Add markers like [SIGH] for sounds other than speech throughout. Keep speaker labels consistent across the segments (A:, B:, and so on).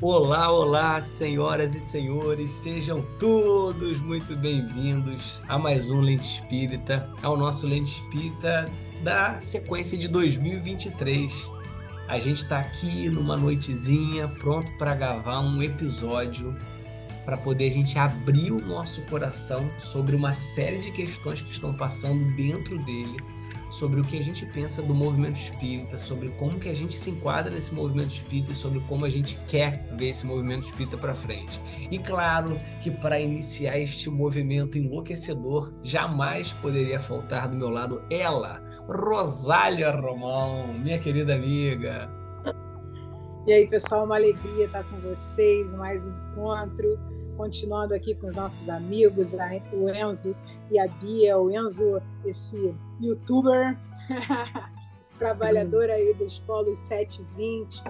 A: Olá, olá, senhoras e senhores, sejam todos muito bem-vindos a mais um Lente Espírita, ao nosso Lente Espírita da sequência de 2023. A gente está aqui numa noitezinha, pronto para gravar um episódio para poder a gente abrir o nosso coração sobre uma série de questões que estão passando dentro dele sobre o que a gente pensa do movimento espírita, sobre como que a gente se enquadra nesse movimento espírita e sobre como a gente quer ver esse movimento espírita para frente. E claro que para iniciar este movimento enlouquecedor, jamais poderia faltar do meu lado ela, Rosália Romão, minha querida amiga.
B: E aí, pessoal, uma alegria estar com vocês, mais um encontro, continuando aqui com os nossos amigos, o Enzo e a Bia, o Enzo, esse youtuber, [LAUGHS] esse trabalhador aí dos polos 720,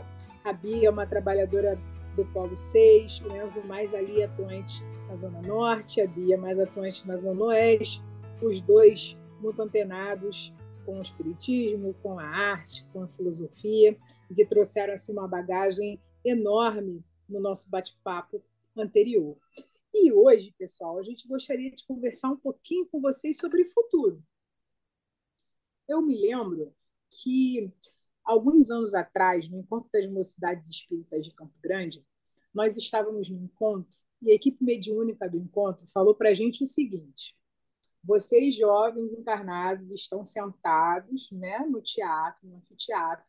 B: a Bia é uma trabalhadora do polo 6, o Enzo mais ali atuante na Zona Norte, a Bia mais atuante na Zona Oeste, os dois muito antenados com o espiritismo, com a arte, com a filosofia, que trouxeram assim, uma bagagem enorme no nosso bate-papo anterior. E hoje, pessoal, a gente gostaria de conversar um pouquinho com vocês sobre futuro. Eu me lembro que alguns anos atrás, no encontro das mocidades espíritas de Campo Grande, nós estávamos no encontro e a equipe mediúnica do encontro falou para a gente o seguinte: vocês jovens encarnados estão sentados, né, no teatro, no anfiteatro,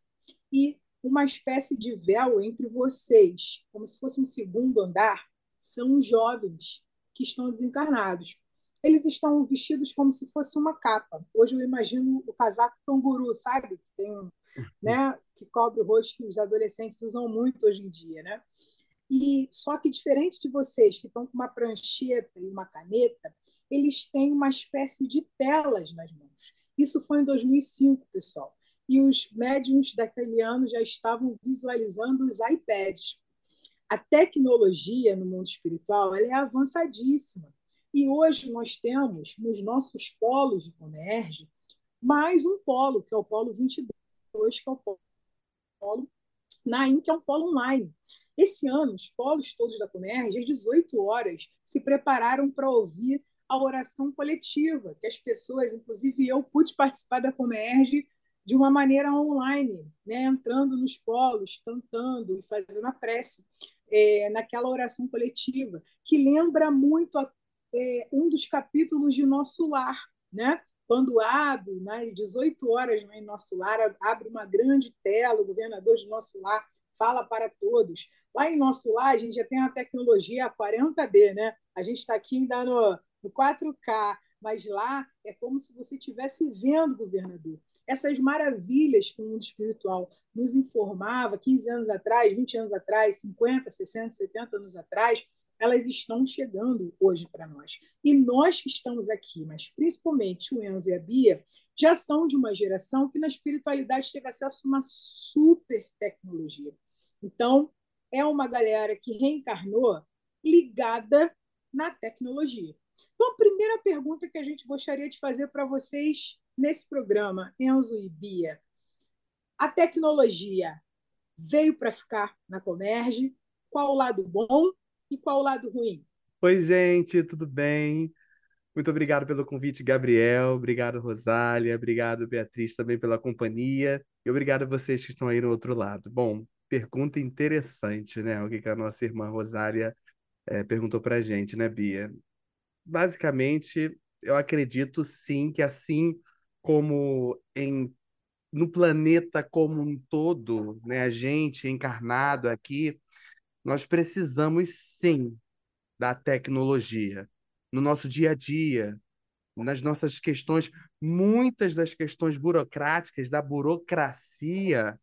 B: e uma espécie de véu entre vocês, como se fosse um segundo andar, são jovens que estão desencarnados. Eles estão vestidos como se fosse uma capa. Hoje eu imagino o casaco canguru, sabe? Que tem um, né, que cobre o rosto que os adolescentes usam muito hoje em dia, né? E só que diferente de vocês que estão com uma prancheta e uma caneta, eles têm uma espécie de telas nas mãos. Isso foi em 2005, pessoal. E os médiums daquele ano já estavam visualizando os iPads a tecnologia no mundo espiritual é avançadíssima. E hoje nós temos nos nossos polos de Comerge mais um polo, que é o polo 22, que é o polo NAIM, que é um polo online. Esse ano, os polos todos da Comerge, às 18 horas, se prepararam para ouvir a oração coletiva, que as pessoas, inclusive eu, pude participar da Comerge de uma maneira online, né? entrando nos polos, cantando e fazendo a prece é, naquela oração coletiva, que lembra muito a, é, um dos capítulos de Nosso Lar, né? Quando abre, né, 18 horas né, em Nosso Lar, abre uma grande tela, o governador de Nosso Lar fala para todos. Lá em Nosso Lar, a gente já tem a tecnologia 40D, né? A gente está aqui ainda no, no 4K, mas lá é como se você estivesse vendo o governador essas maravilhas que o mundo espiritual nos informava 15 anos atrás, 20 anos atrás, 50, 60, 70 anos atrás, elas estão chegando hoje para nós. E nós que estamos aqui, mas principalmente o Enzo e a Bia, já são de uma geração que na espiritualidade teve acesso a uma super tecnologia. Então, é uma galera que reencarnou ligada na tecnologia. Então, a primeira pergunta que a gente gostaria de fazer para vocês nesse programa, Enzo e Bia, a tecnologia veio para ficar na Comerge? Qual o lado bom e qual o lado ruim?
C: Oi, gente, tudo bem? Muito obrigado pelo convite, Gabriel. Obrigado, Rosália. Obrigado, Beatriz, também pela companhia. E obrigado a vocês que estão aí no outro lado. Bom, pergunta interessante, né? O que a nossa irmã Rosália é, perguntou para a gente, né, Bia? Basicamente, eu acredito sim que assim como em no planeta como um todo, né, a gente encarnado aqui, nós precisamos sim da tecnologia no nosso dia a dia, nas nossas questões, muitas das questões burocráticas da burocracia,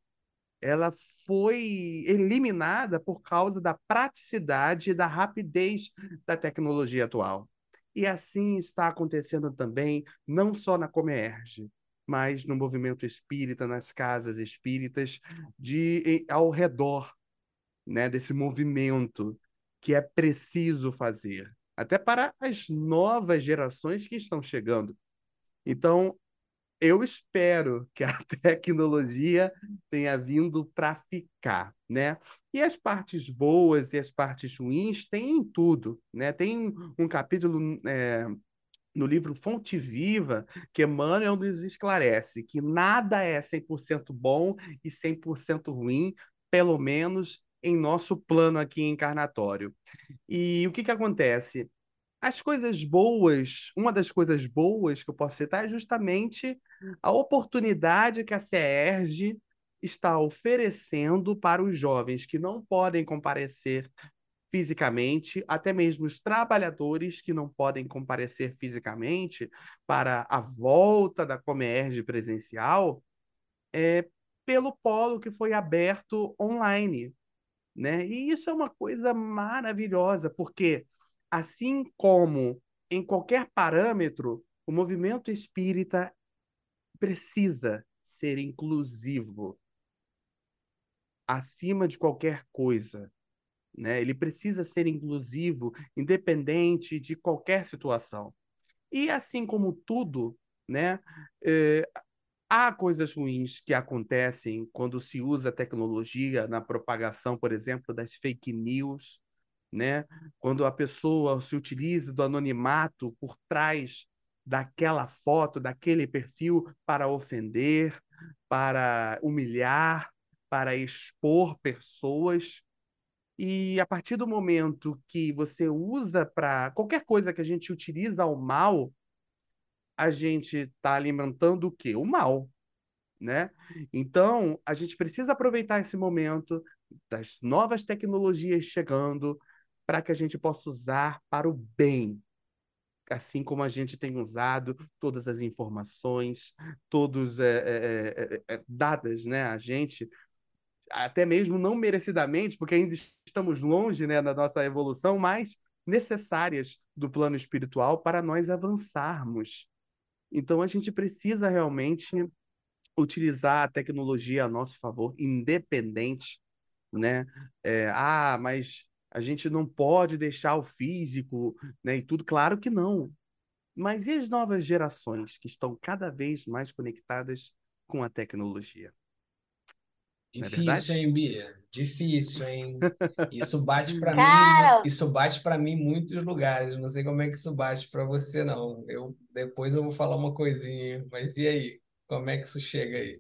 C: ela foi eliminada por causa da praticidade e da rapidez da tecnologia atual. E assim está acontecendo também, não só na Comerge, mas no movimento espírita, nas casas espíritas, de ao redor né, desse movimento que é preciso fazer, até para as novas gerações que estão chegando. Então, eu espero que a [LAUGHS] tecnologia tenha vindo para ficar, né? E as partes boas e as partes ruins tem em tudo, né? Tem um capítulo é, no livro Fonte Viva que Emmanuel nos esclarece que nada é 100% bom e 100% ruim, pelo menos em nosso plano aqui encarnatório. E o que que acontece? As coisas boas, uma das coisas boas que eu posso citar é justamente a oportunidade que a CERJ está oferecendo para os jovens que não podem comparecer fisicamente, até mesmo os trabalhadores que não podem comparecer fisicamente para a volta da Comerge presencial, é, pelo polo que foi aberto online. Né? E isso é uma coisa maravilhosa, porque assim como em qualquer parâmetro, o movimento espírita precisa ser inclusivo acima de qualquer coisa. Né? Ele precisa ser inclusivo, independente de qualquer situação. E assim como tudo, né, eh, há coisas ruins que acontecem quando se usa tecnologia na propagação, por exemplo, das fake news, né? Quando a pessoa se utiliza do anonimato por trás daquela foto, daquele perfil para ofender, para humilhar, para expor pessoas. E a partir do momento que você usa para qualquer coisa que a gente utiliza ao mal, a gente está alimentando o quê? O mal, né? Então, a gente precisa aproveitar esse momento das novas tecnologias chegando para que a gente possa usar para o bem, assim como a gente tem usado todas as informações, todos é, é, é, dadas, né, a gente até mesmo não merecidamente, porque ainda estamos longe, né, da nossa evolução, mas necessárias do plano espiritual para nós avançarmos. Então a gente precisa realmente utilizar a tecnologia a nosso favor, independente, né? É, ah, mas a gente não pode deixar o físico, né? E tudo, claro que não. Mas e as novas gerações que estão cada vez mais conectadas com a tecnologia?
A: É Difícil, é hein, Bia? Difícil, hein? Isso bate para mim, isso bate para mim em muitos lugares. Não sei como é que isso bate para você, não. Eu depois eu vou falar uma coisinha, mas e aí? Como é que isso chega aí?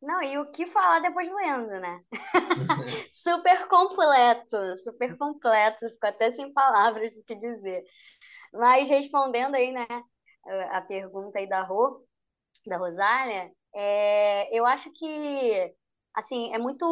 D: Não, e o que falar depois do Enzo, né? [LAUGHS] [LAUGHS] super completo, super completo, ficou até sem palavras do que dizer. Mas respondendo aí, né, a pergunta aí da Rô, da Rosália, é, eu acho que assim, é muito.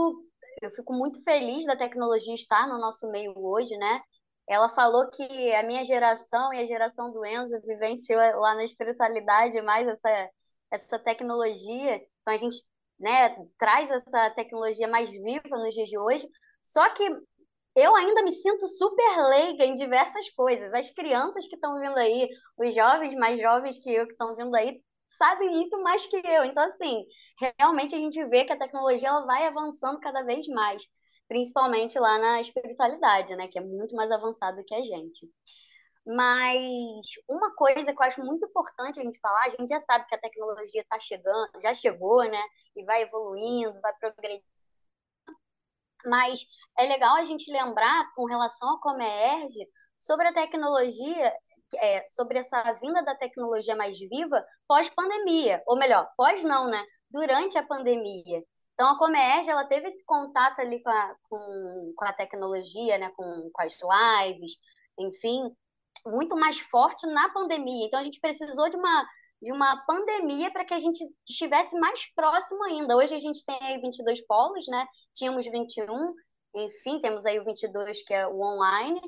D: Eu fico muito feliz da tecnologia estar no nosso meio hoje, né? Ela falou que a minha geração e a geração do Enzo vivenciou lá na espiritualidade mais essa, essa tecnologia. Então a gente né, traz essa tecnologia mais viva nos dias de hoje. Só que eu ainda me sinto super leiga em diversas coisas. As crianças que estão vindo aí, os jovens mais jovens que eu que estão vindo aí, sabem muito mais que eu. Então, assim, realmente a gente vê que a tecnologia ela vai avançando cada vez mais, principalmente lá na espiritualidade, né, que é muito mais avançado que a gente. Mas uma coisa que eu acho muito importante a gente falar, a gente já sabe que a tecnologia está chegando, já chegou, né? E vai evoluindo, vai progredindo. Mas é legal a gente lembrar, com relação ao Comerge, sobre a tecnologia é, sobre essa vinda da tecnologia mais viva pós-pandemia, ou melhor, pós não, né? Durante a pandemia. Então, a Comerge, ela teve esse contato ali com a, com, com a tecnologia, né? Com, com as lives, enfim, muito mais forte na pandemia. Então, a gente precisou de uma, de uma pandemia para que a gente estivesse mais próximo ainda. Hoje a gente tem aí 22 polos, né? Tínhamos 21, enfim, temos aí o 22, que é o online,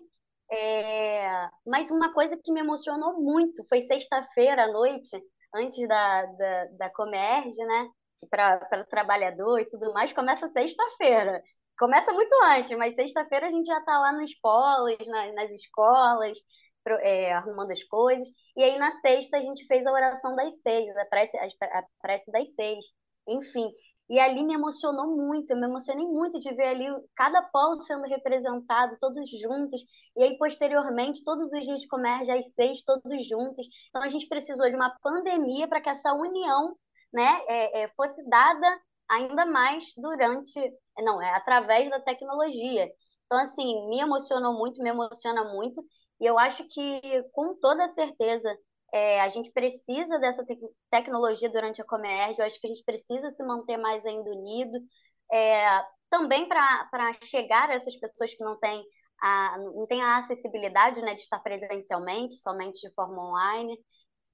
D: é... Mas uma coisa que me emocionou muito foi sexta-feira à noite, antes da, da, da Comerge, né? Para trabalhador e tudo mais, começa sexta-feira. Começa muito antes, mas sexta-feira a gente já está lá nos polos, na, nas escolas, é, arrumando as coisas. E aí na sexta a gente fez a oração das seis, a prece, a prece das seis. Enfim, E ali me emocionou muito, eu me emocionei muito de ver ali cada polo sendo representado, todos juntos, e aí posteriormente, todos os dias de comércio, às seis, todos juntos. Então a gente precisou de uma pandemia para que essa união né, é, é, fosse dada ainda mais durante, não, é através da tecnologia. Então, assim, me emocionou muito, me emociona muito, e eu acho que, com toda certeza, é, a gente precisa dessa te tecnologia durante a Comerge, eu acho que a gente precisa se manter mais ainda unido, é, também para chegar a essas pessoas que não têm a, não têm a acessibilidade né, de estar presencialmente, somente de forma online.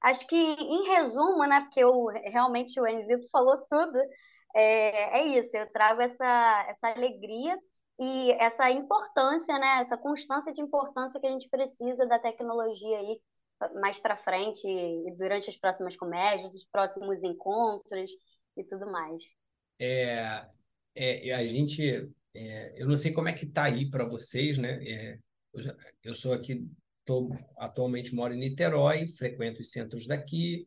D: Acho que, em resumo, né, porque eu, realmente o Enzito falou tudo, é, é isso, eu trago essa, essa alegria e essa importância, né, essa constância de importância que a gente precisa da tecnologia aí mais para frente, durante as próximas comédias, os próximos encontros e tudo mais.
A: É, é a gente, é, eu não sei como é que tá aí para vocês, né? É, eu, eu, sou aqui, tô, atualmente moro em Niterói, frequento os centros daqui,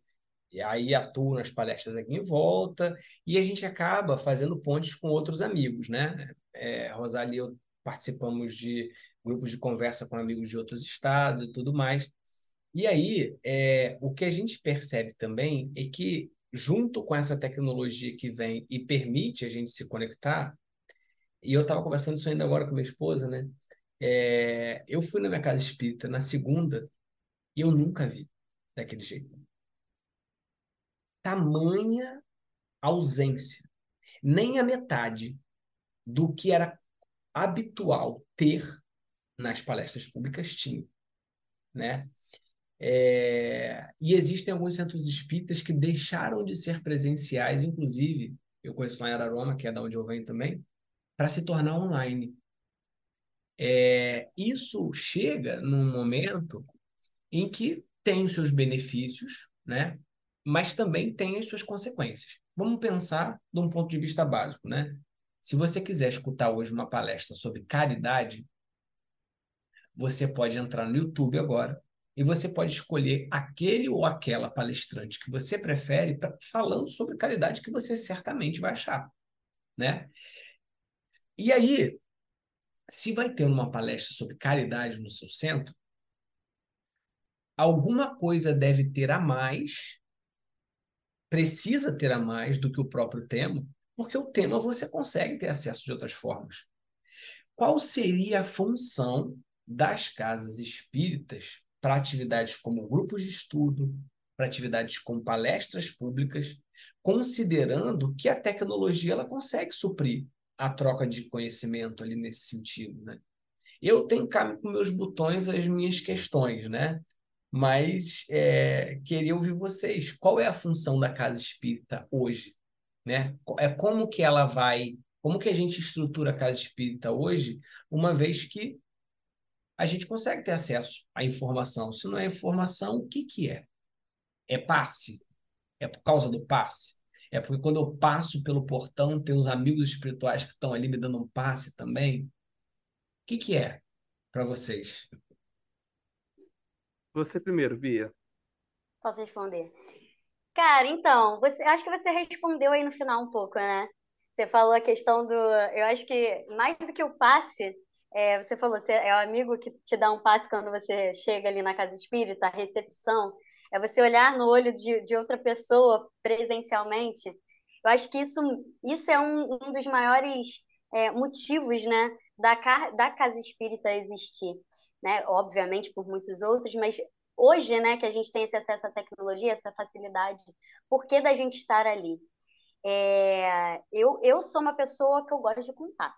A: e aí atuo nas palestras aqui em volta, e a gente acaba fazendo pontes com outros amigos, né? É, Rosália e eu participamos de grupos de conversa com amigos de outros estados e tudo mais. E aí, é, o que a gente percebe também é que, junto com essa tecnologia que vem e permite a gente se conectar, e eu estava conversando isso ainda agora com minha esposa, né? É, eu fui na minha casa espírita na segunda e eu nunca vi daquele jeito. Tamanha ausência. Nem a metade do que era habitual ter nas palestras públicas tinha, né? É, e existem alguns centros espíritas que deixaram de ser presenciais, inclusive, eu conheço lá em Araroma, que é da onde eu venho também, para se tornar online. É, isso chega num momento em que tem os seus benefícios, né? mas também tem as suas consequências. Vamos pensar de um ponto de vista básico. Né? Se você quiser escutar hoje uma palestra sobre caridade, você pode entrar no YouTube agora e você pode escolher aquele ou aquela palestrante que você prefere pra, falando sobre caridade que você certamente vai achar, né? E aí, se vai ter uma palestra sobre caridade no seu centro, alguma coisa deve ter a mais, precisa ter a mais do que o próprio tema, porque o tema você consegue ter acesso de outras formas. Qual seria a função das casas espíritas para atividades como grupos de estudo, para atividades como palestras públicas, considerando que a tecnologia ela consegue suprir a troca de conhecimento ali nesse sentido, né? Eu tenho cá com meus botões as minhas questões, né? Mas é, queria ouvir vocês. Qual é a função da casa espírita hoje, né? É como que ela vai, como que a gente estrutura a casa espírita hoje, uma vez que a gente consegue ter acesso à informação. Se não é informação, o que, que é? É passe? É por causa do passe? É porque quando eu passo pelo portão, tem os amigos espirituais que estão ali me dando um passe também? O que, que é para vocês?
C: Você primeiro, Bia.
D: Posso responder? Cara, então, você, acho que você respondeu aí no final um pouco, né? Você falou a questão do. Eu acho que mais do que o passe, é, você falou, você é o amigo que te dá um passe quando você chega ali na casa espírita, a recepção. É você olhar no olho de, de outra pessoa presencialmente. Eu acho que isso, isso é um, um dos maiores é, motivos né, da, da casa espírita existir. Né? Obviamente por muitos outros, mas hoje né, que a gente tem esse acesso à tecnologia, essa facilidade, por que da gente estar ali? É, eu, eu sou uma pessoa que eu gosto de contato.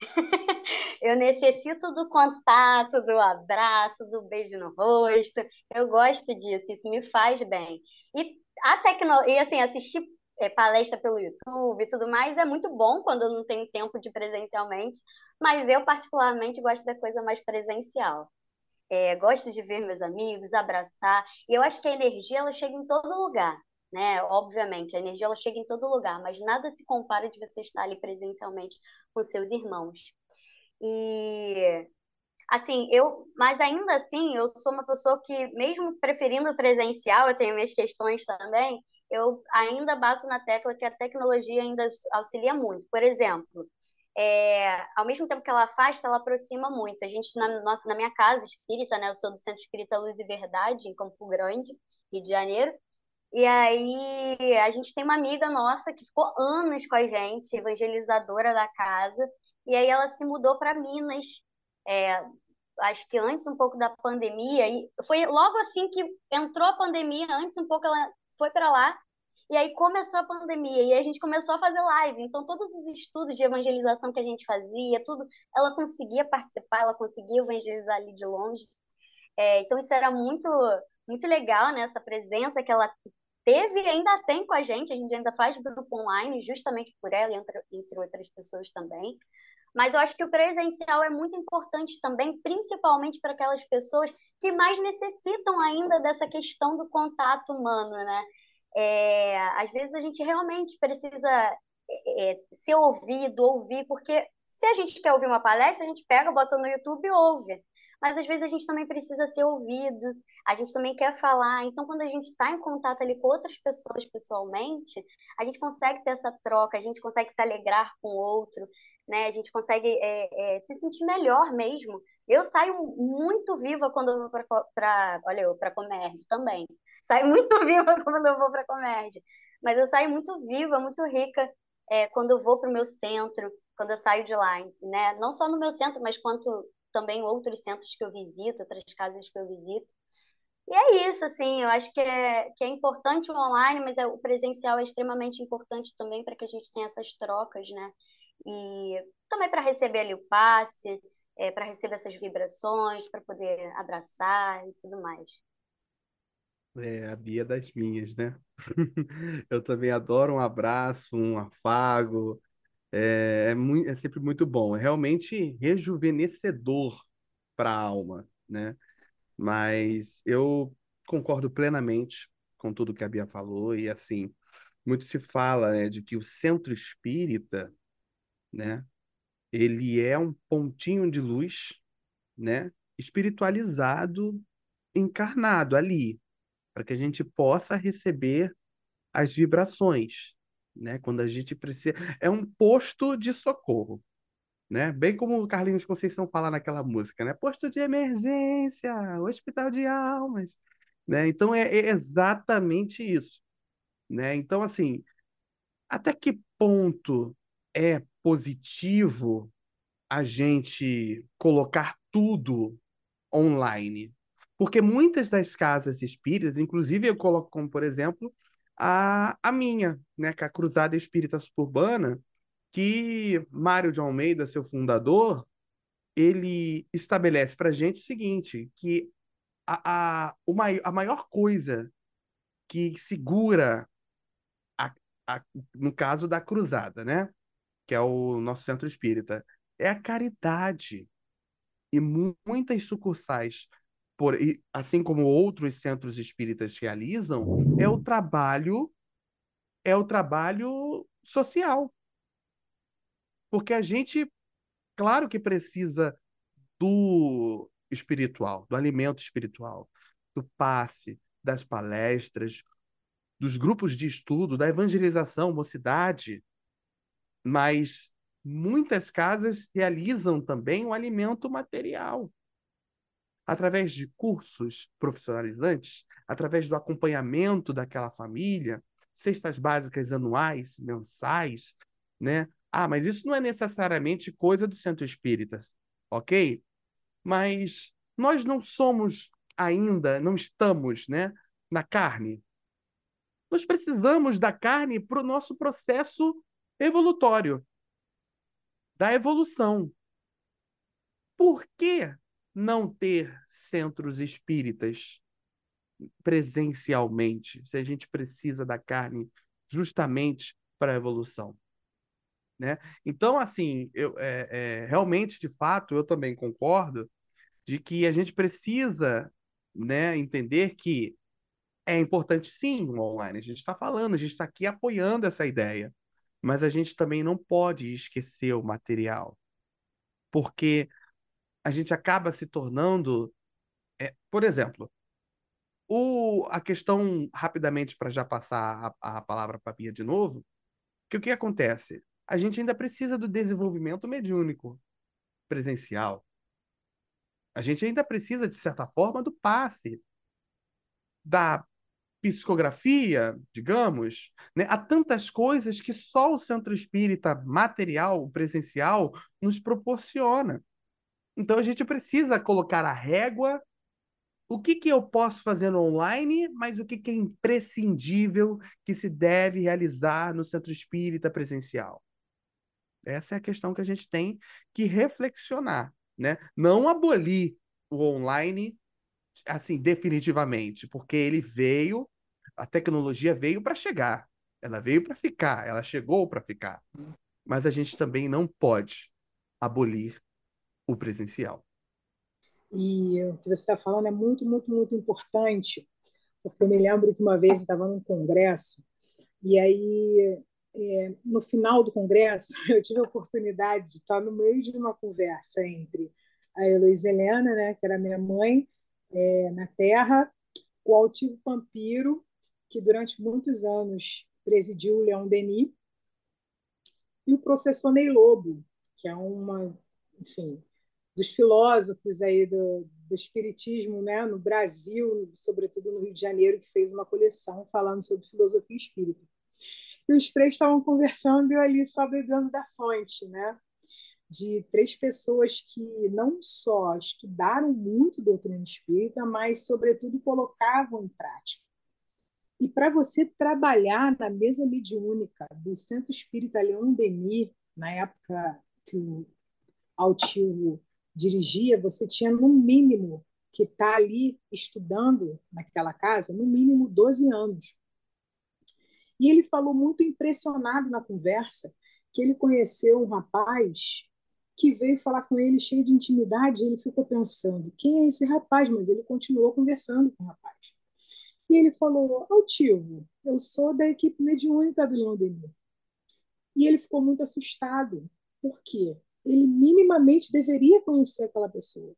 D: [LAUGHS] eu necessito do contato, do abraço, do beijo no rosto. Eu gosto disso, isso me faz bem. E a tecnologia, assim, assistir é, palestra pelo YouTube e tudo mais é muito bom quando eu não tenho tempo de presencialmente, mas eu particularmente gosto da coisa mais presencial. É, gosto de ver meus amigos, abraçar, e eu acho que a energia ela chega em todo lugar né? Obviamente, a energia ela chega em todo lugar, mas nada se compara de você estar ali presencialmente com seus irmãos. E assim, eu, mas ainda assim, eu sou uma pessoa que mesmo preferindo presencial, eu tenho minhas questões também, eu ainda bato na tecla que a tecnologia ainda auxilia muito. Por exemplo, é, ao mesmo tempo que ela afasta, ela aproxima muito. A gente, na, na minha casa espírita, né, eu sou do Centro Espírita Luz e Verdade, em Campo Grande, Rio de Janeiro, e aí a gente tem uma amiga nossa que ficou anos com a gente, evangelizadora da casa, e aí ela se mudou para Minas, é, acho que antes um pouco da pandemia, e foi logo assim que entrou a pandemia, antes um pouco ela foi para lá, e aí começou a pandemia, e a gente começou a fazer live. Então, todos os estudos de evangelização que a gente fazia, tudo, ela conseguia participar, ela conseguia evangelizar ali de longe. É, então, isso era muito, muito legal, né? Essa presença que ela teve e ainda tem com a gente. A gente ainda faz grupo online, justamente por ela, entre, entre outras pessoas também. Mas eu acho que o presencial é muito importante também, principalmente para aquelas pessoas que mais necessitam ainda dessa questão do contato humano, né? É, às vezes a gente realmente precisa é, é, ser ouvido, ouvir, porque se a gente quer ouvir uma palestra, a gente pega, bota no YouTube e ouve. Mas às vezes a gente também precisa ser ouvido, a gente também quer falar. Então, quando a gente está em contato ali com outras pessoas pessoalmente, a gente consegue ter essa troca, a gente consegue se alegrar com o outro, né? A gente consegue é, é, se sentir melhor mesmo. Eu saio muito viva quando eu vou para, olha, eu para Comerge também. Saio [LAUGHS] muito viva quando eu vou para Comerge. Mas eu saio muito viva, muito rica é, quando eu vou para o meu centro, quando eu saio de lá, né? Não só no meu centro, mas quanto também outros centros que eu visito, outras casas que eu visito. E é isso, assim, eu acho que é, que é importante o online, mas é, o presencial é extremamente importante também para que a gente tenha essas trocas, né? E também para receber ali o passe, é, para receber essas vibrações, para poder abraçar e tudo mais.
C: É, a Bia das minhas, né? [LAUGHS] Eu também adoro um abraço, um afago, é, é, muito, é sempre muito bom. É realmente rejuvenescedor para a alma, né? Mas eu concordo plenamente com tudo que a Bia falou e assim, muito se fala, né, de que o centro espírita, né, ele é um pontinho de luz, né, espiritualizado, encarnado ali, para que a gente possa receber as vibrações, né? Quando a gente precisa. É um posto de socorro, né? Bem como o Carlinhos Conceição fala naquela música, né? Posto de emergência, hospital de almas, né? Então é, é exatamente isso, né? Então, assim, até que ponto é positivo a gente colocar tudo online? Porque muitas das casas espíritas, inclusive eu coloco como, por exemplo, a, a minha, né, que é a Cruzada Espírita Suburbana, que Mário de Almeida, seu fundador, ele estabelece para a gente o seguinte, que a, a, uma, a maior coisa que segura, a, a, no caso da Cruzada, né, que é o nosso centro espírita, é a caridade. E muitas sucursais por, assim como outros centros espíritas realizam, é o trabalho é o trabalho social. Porque a gente, claro que precisa do espiritual, do alimento espiritual, do passe, das palestras, dos grupos de estudo, da evangelização, mocidade, mas muitas casas realizam também o alimento material através de cursos profissionalizantes, através do acompanhamento daquela família, cestas básicas anuais, mensais, né? Ah, mas isso não é necessariamente coisa do centro espíritas, ok? Mas nós não somos ainda, não estamos, né, na carne. Nós precisamos da carne para o nosso processo evolutório, da evolução. Por que não ter centros espíritas presencialmente, se a gente precisa da carne justamente para a evolução. Né? Então, assim, eu, é, é, realmente, de fato, eu também concordo de que a gente precisa né, entender que é importante sim o online. A gente está falando, a gente está aqui apoiando essa ideia, mas a gente também não pode esquecer o material, porque a gente acaba se tornando. É, por exemplo, o, a questão, rapidamente, para já passar a, a palavra para a Bia de novo, que o que acontece? A gente ainda precisa do desenvolvimento mediúnico presencial. A gente ainda precisa, de certa forma, do passe, da psicografia, digamos, né? Há tantas coisas que só o centro espírita material, presencial, nos proporciona. Então a gente precisa colocar a régua. O que, que eu posso fazer online, mas o que, que é imprescindível que se deve realizar no centro espírita presencial? Essa é a questão que a gente tem que reflexionar, né? Não abolir o online assim, definitivamente, porque ele veio, a tecnologia veio para chegar, ela veio para ficar, ela chegou para ficar. Mas a gente também não pode abolir o presencial.
B: E o que você está falando é muito, muito, muito importante, porque eu me lembro que uma vez eu estava num congresso, e aí, é, no final do congresso, [LAUGHS] eu tive a oportunidade de estar no meio de uma conversa entre a Heloísa Helena, né, que era minha mãe, é, na Terra, o altivo Pampiro, que durante muitos anos presidiu o Leão Denis, e o professor Ney Lobo, que é uma, enfim, dos filósofos aí do, do espiritismo, né, no Brasil, sobretudo no Rio de Janeiro, que fez uma coleção falando sobre filosofia espírita. E os três estavam conversando e eu ali só bebendo da fonte, né? De três pessoas que não só estudaram muito doutrina espírita, mas, sobretudo, colocavam em prática. E para você trabalhar na mesa mediúnica do Centro Espírita Leon Denis, na época que o Altivo dirigia, você tinha, no mínimo, que estar tá ali estudando naquela casa, no mínimo 12 anos. E ele falou muito impressionado na conversa que ele conheceu um rapaz que veio falar com ele cheio de intimidade, ele ficou pensando, quem é esse rapaz? Mas ele continuou conversando com o rapaz. E ele falou, Altivo, eu sou da equipe mediúnica do Leão Denis. E ele ficou muito assustado. Por quê? Ele minimamente deveria conhecer aquela pessoa.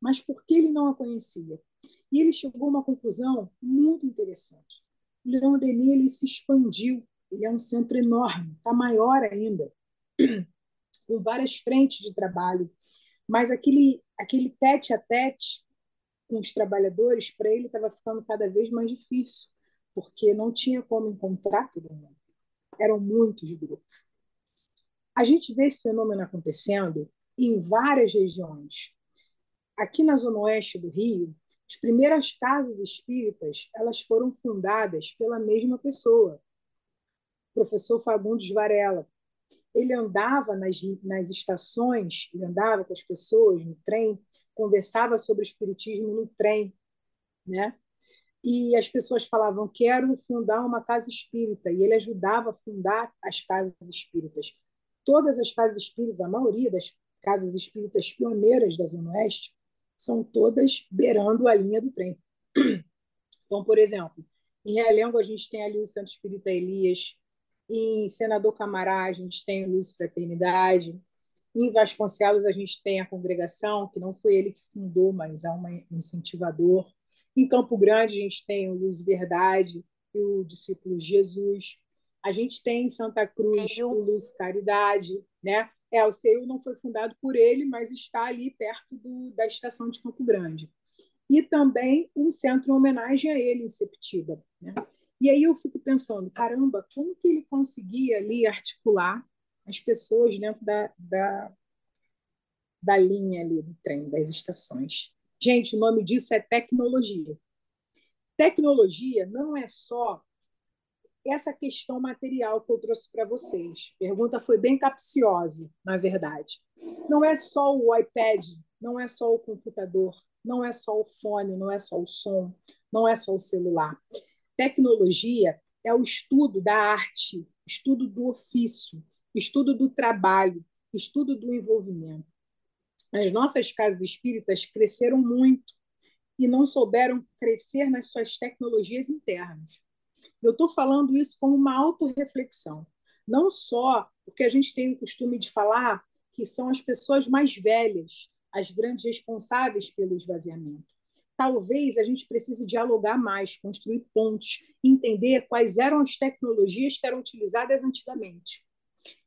B: Mas por que ele não a conhecia? E ele chegou a uma conclusão muito interessante. O Leão Denis ele se expandiu, ele é um centro enorme, está maior ainda com várias frentes de trabalho, mas aquele, aquele tete a tete com os trabalhadores, para ele estava ficando cada vez mais difícil, porque não tinha como encontrar todo mundo. Eram muitos grupos. A gente vê esse fenômeno acontecendo em várias regiões. Aqui na zona oeste do Rio, as primeiras casas espíritas elas foram fundadas pela mesma pessoa, professor Fagundes Varela, ele andava nas, nas estações, ele andava com as pessoas no trem, conversava sobre o espiritismo no trem, né? E as pessoas falavam: quero fundar uma casa espírita, e ele ajudava a fundar as casas espíritas. Todas as casas espíritas, a maioria das casas espíritas pioneiras da Zona Oeste, são todas beirando a linha do trem. Então, por exemplo, em Realengo a gente tem ali o Santo Espírita Elias, em Senador Camará, a gente tem Luz e Fraternidade. Em Vasconcelos, a gente tem a congregação, que não foi ele que fundou, mas é um incentivador. Em Campo Grande, a gente tem o Luz e Verdade e o Discípulo Jesus. A gente tem em Santa Cruz o Luz Caridade. Né? É, o CEU não foi fundado por ele, mas está ali perto do, da estação de Campo Grande. E também um centro em homenagem a ele, em Septiba. Né? E aí eu fico pensando, caramba, como que ele conseguia ali articular as pessoas dentro da, da, da linha ali do trem, das estações? Gente, o nome disso é tecnologia. Tecnologia não é só essa questão material que eu trouxe para vocês. A pergunta foi bem capciosa, na verdade. Não é só o iPad, não é só o computador, não é só o fone, não é só o som, não é só o celular. Tecnologia é o estudo da arte, estudo do ofício, estudo do trabalho, estudo do envolvimento. As nossas casas espíritas cresceram muito e não souberam crescer nas suas tecnologias internas. Eu estou falando isso como uma autorreflexão, não só porque a gente tem o costume de falar que são as pessoas mais velhas as grandes responsáveis pelo esvaziamento, talvez a gente precise dialogar mais, construir pontes, entender quais eram as tecnologias que eram utilizadas antigamente.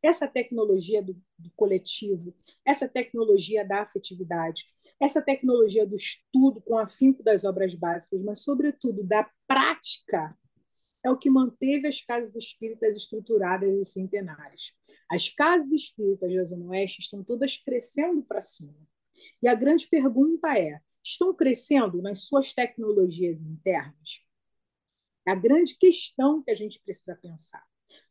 B: Essa tecnologia do, do coletivo, essa tecnologia da afetividade, essa tecnologia do estudo com afinco das obras básicas, mas, sobretudo, da prática, é o que manteve as casas espíritas estruturadas e centenárias. As casas espíritas da Zona Oeste estão todas crescendo para cima. E a grande pergunta é: estão crescendo nas suas tecnologias internas? É a grande questão que a gente precisa pensar.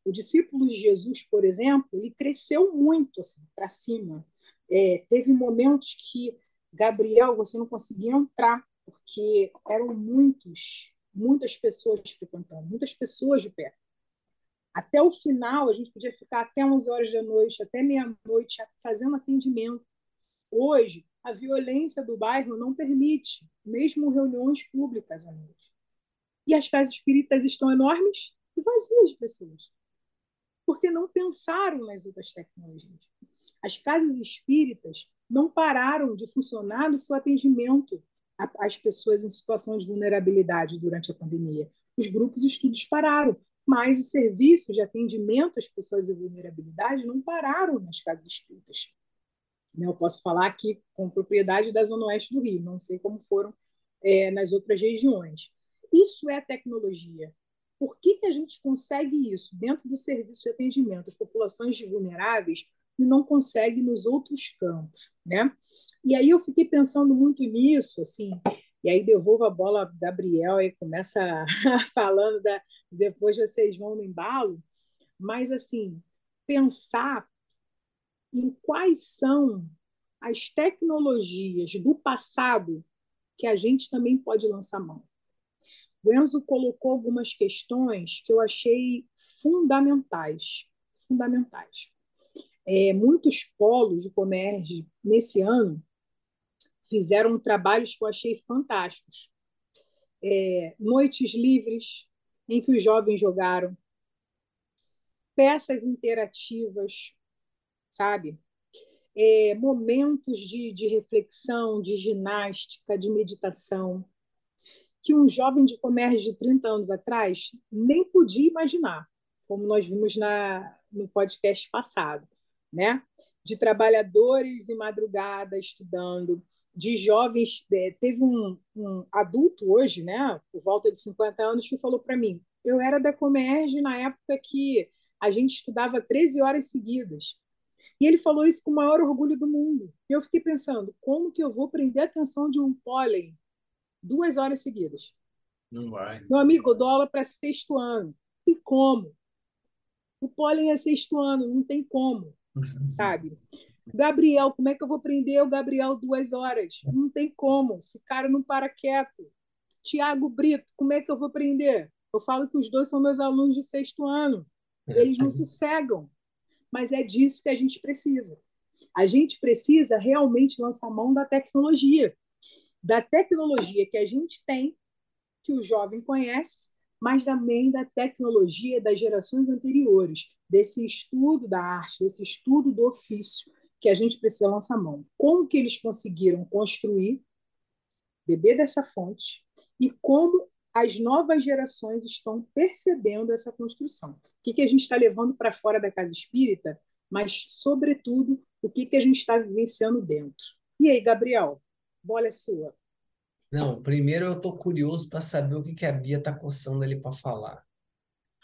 B: O discípulo de Jesus, por exemplo, ele cresceu muito assim, para cima. É, teve momentos que Gabriel, você não conseguia entrar, porque eram muitos, muitas pessoas frequentando, muitas pessoas de pé. Até o final, a gente podia ficar até 11 horas da noite, até meia-noite, fazendo atendimento. Hoje, a violência do bairro não permite, mesmo reuniões públicas à noite. E as casas espíritas estão enormes e vazias de pessoas, porque não pensaram nas outras tecnologias. As casas espíritas não pararam de funcionar no seu atendimento às pessoas em situação de vulnerabilidade durante a pandemia. Os grupos estudos pararam, mas os serviços de atendimento às pessoas em vulnerabilidade não pararam nas casas espíritas. Eu posso falar aqui com propriedade da Zona Oeste do Rio, não sei como foram é, nas outras regiões. Isso é tecnologia. Por que, que a gente consegue isso dentro do serviço de atendimento às populações vulneráveis e não consegue nos outros campos, né? E aí eu fiquei pensando muito nisso, assim, e aí devolvo a bola a Gabriel e começa [LAUGHS] falando da depois vocês vão no embalo, mas assim, pensar em quais são as tecnologias do passado que a gente também pode lançar mão. O Enzo colocou algumas questões que eu achei fundamentais, fundamentais é, muitos polos de comércio nesse ano fizeram trabalhos que eu achei fantásticos. É, noites livres, em que os jovens jogaram, peças interativas, sabe? É, momentos de, de reflexão, de ginástica, de meditação, que um jovem de comércio de 30 anos atrás nem podia imaginar, como nós vimos na, no podcast passado né? de trabalhadores em madrugada estudando, de jovens. É, teve um, um, adulto hoje, né, por volta de 50 anos, que falou para mim: eu era da Comerge na época que a gente estudava 13 horas seguidas. E ele falou isso com o maior orgulho do mundo. E eu fiquei pensando: como que eu vou prender a atenção de um pólen duas horas seguidas?
A: Não vai.
B: Meu amigo, eu dou aula para sexto ano. E como? O pólen é sexto ano, não tem como [LAUGHS] sabe? Gabriel, como é que eu vou prender o Gabriel duas horas? Não tem como, esse cara não para quieto. Tiago Brito, como é que eu vou prender? Eu falo que os dois são meus alunos de sexto ano. Eles não [LAUGHS] sossegam. Mas é disso que a gente precisa. A gente precisa realmente lançar mão da tecnologia. Da tecnologia que a gente tem, que o jovem conhece, mas também da tecnologia das gerações anteriores, desse estudo da arte, desse estudo do ofício que a gente precisa lançar mão. Como que eles conseguiram construir, beber dessa fonte e como as novas gerações estão percebendo essa construção. O que, que a gente está levando para fora da casa espírita, mas, sobretudo, o que, que a gente está vivenciando dentro. E aí, Gabriel, bola é sua.
A: Não, primeiro eu estou curioso para saber o que, que a Bia está coçando ali para falar.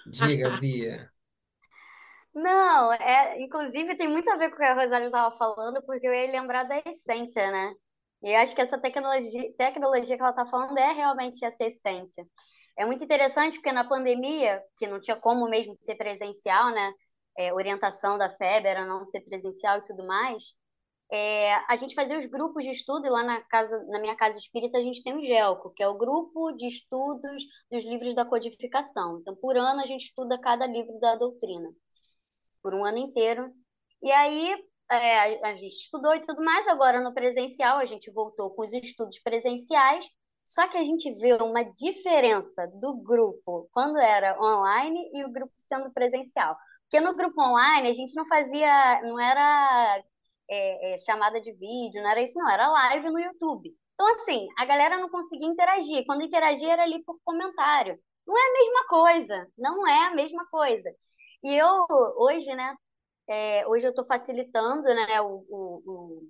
A: Diga, [LAUGHS] Bia.
D: Não, é, inclusive tem muito a ver com o que a Rosália estava falando, porque eu ia lembrar da essência, né? E eu acho que essa tecnologia, tecnologia que ela está falando é realmente essa essência. É muito interessante porque na pandemia, que não tinha como mesmo ser presencial, né? É, orientação da FEB era não ser presencial e tudo mais. É, a gente fazia os grupos de estudo e lá na casa, na minha casa espírita a gente tem o GELCO, que é o grupo de estudos dos livros da codificação. Então, por ano a gente estuda cada livro da doutrina por um ano inteiro. E aí é, a gente estudou e tudo mais. Agora no presencial a gente voltou com os estudos presenciais. Só que a gente vê uma diferença do grupo quando era online e o grupo sendo presencial. Porque no grupo online a gente não fazia, não era é, é, chamada de vídeo, não era isso, não, era live no YouTube. Então, assim, a galera não conseguia interagir. Quando interagia era ali por comentário. Não é a mesma coisa. Não é a mesma coisa. E eu, hoje, né? É, hoje eu estou facilitando né, o, o,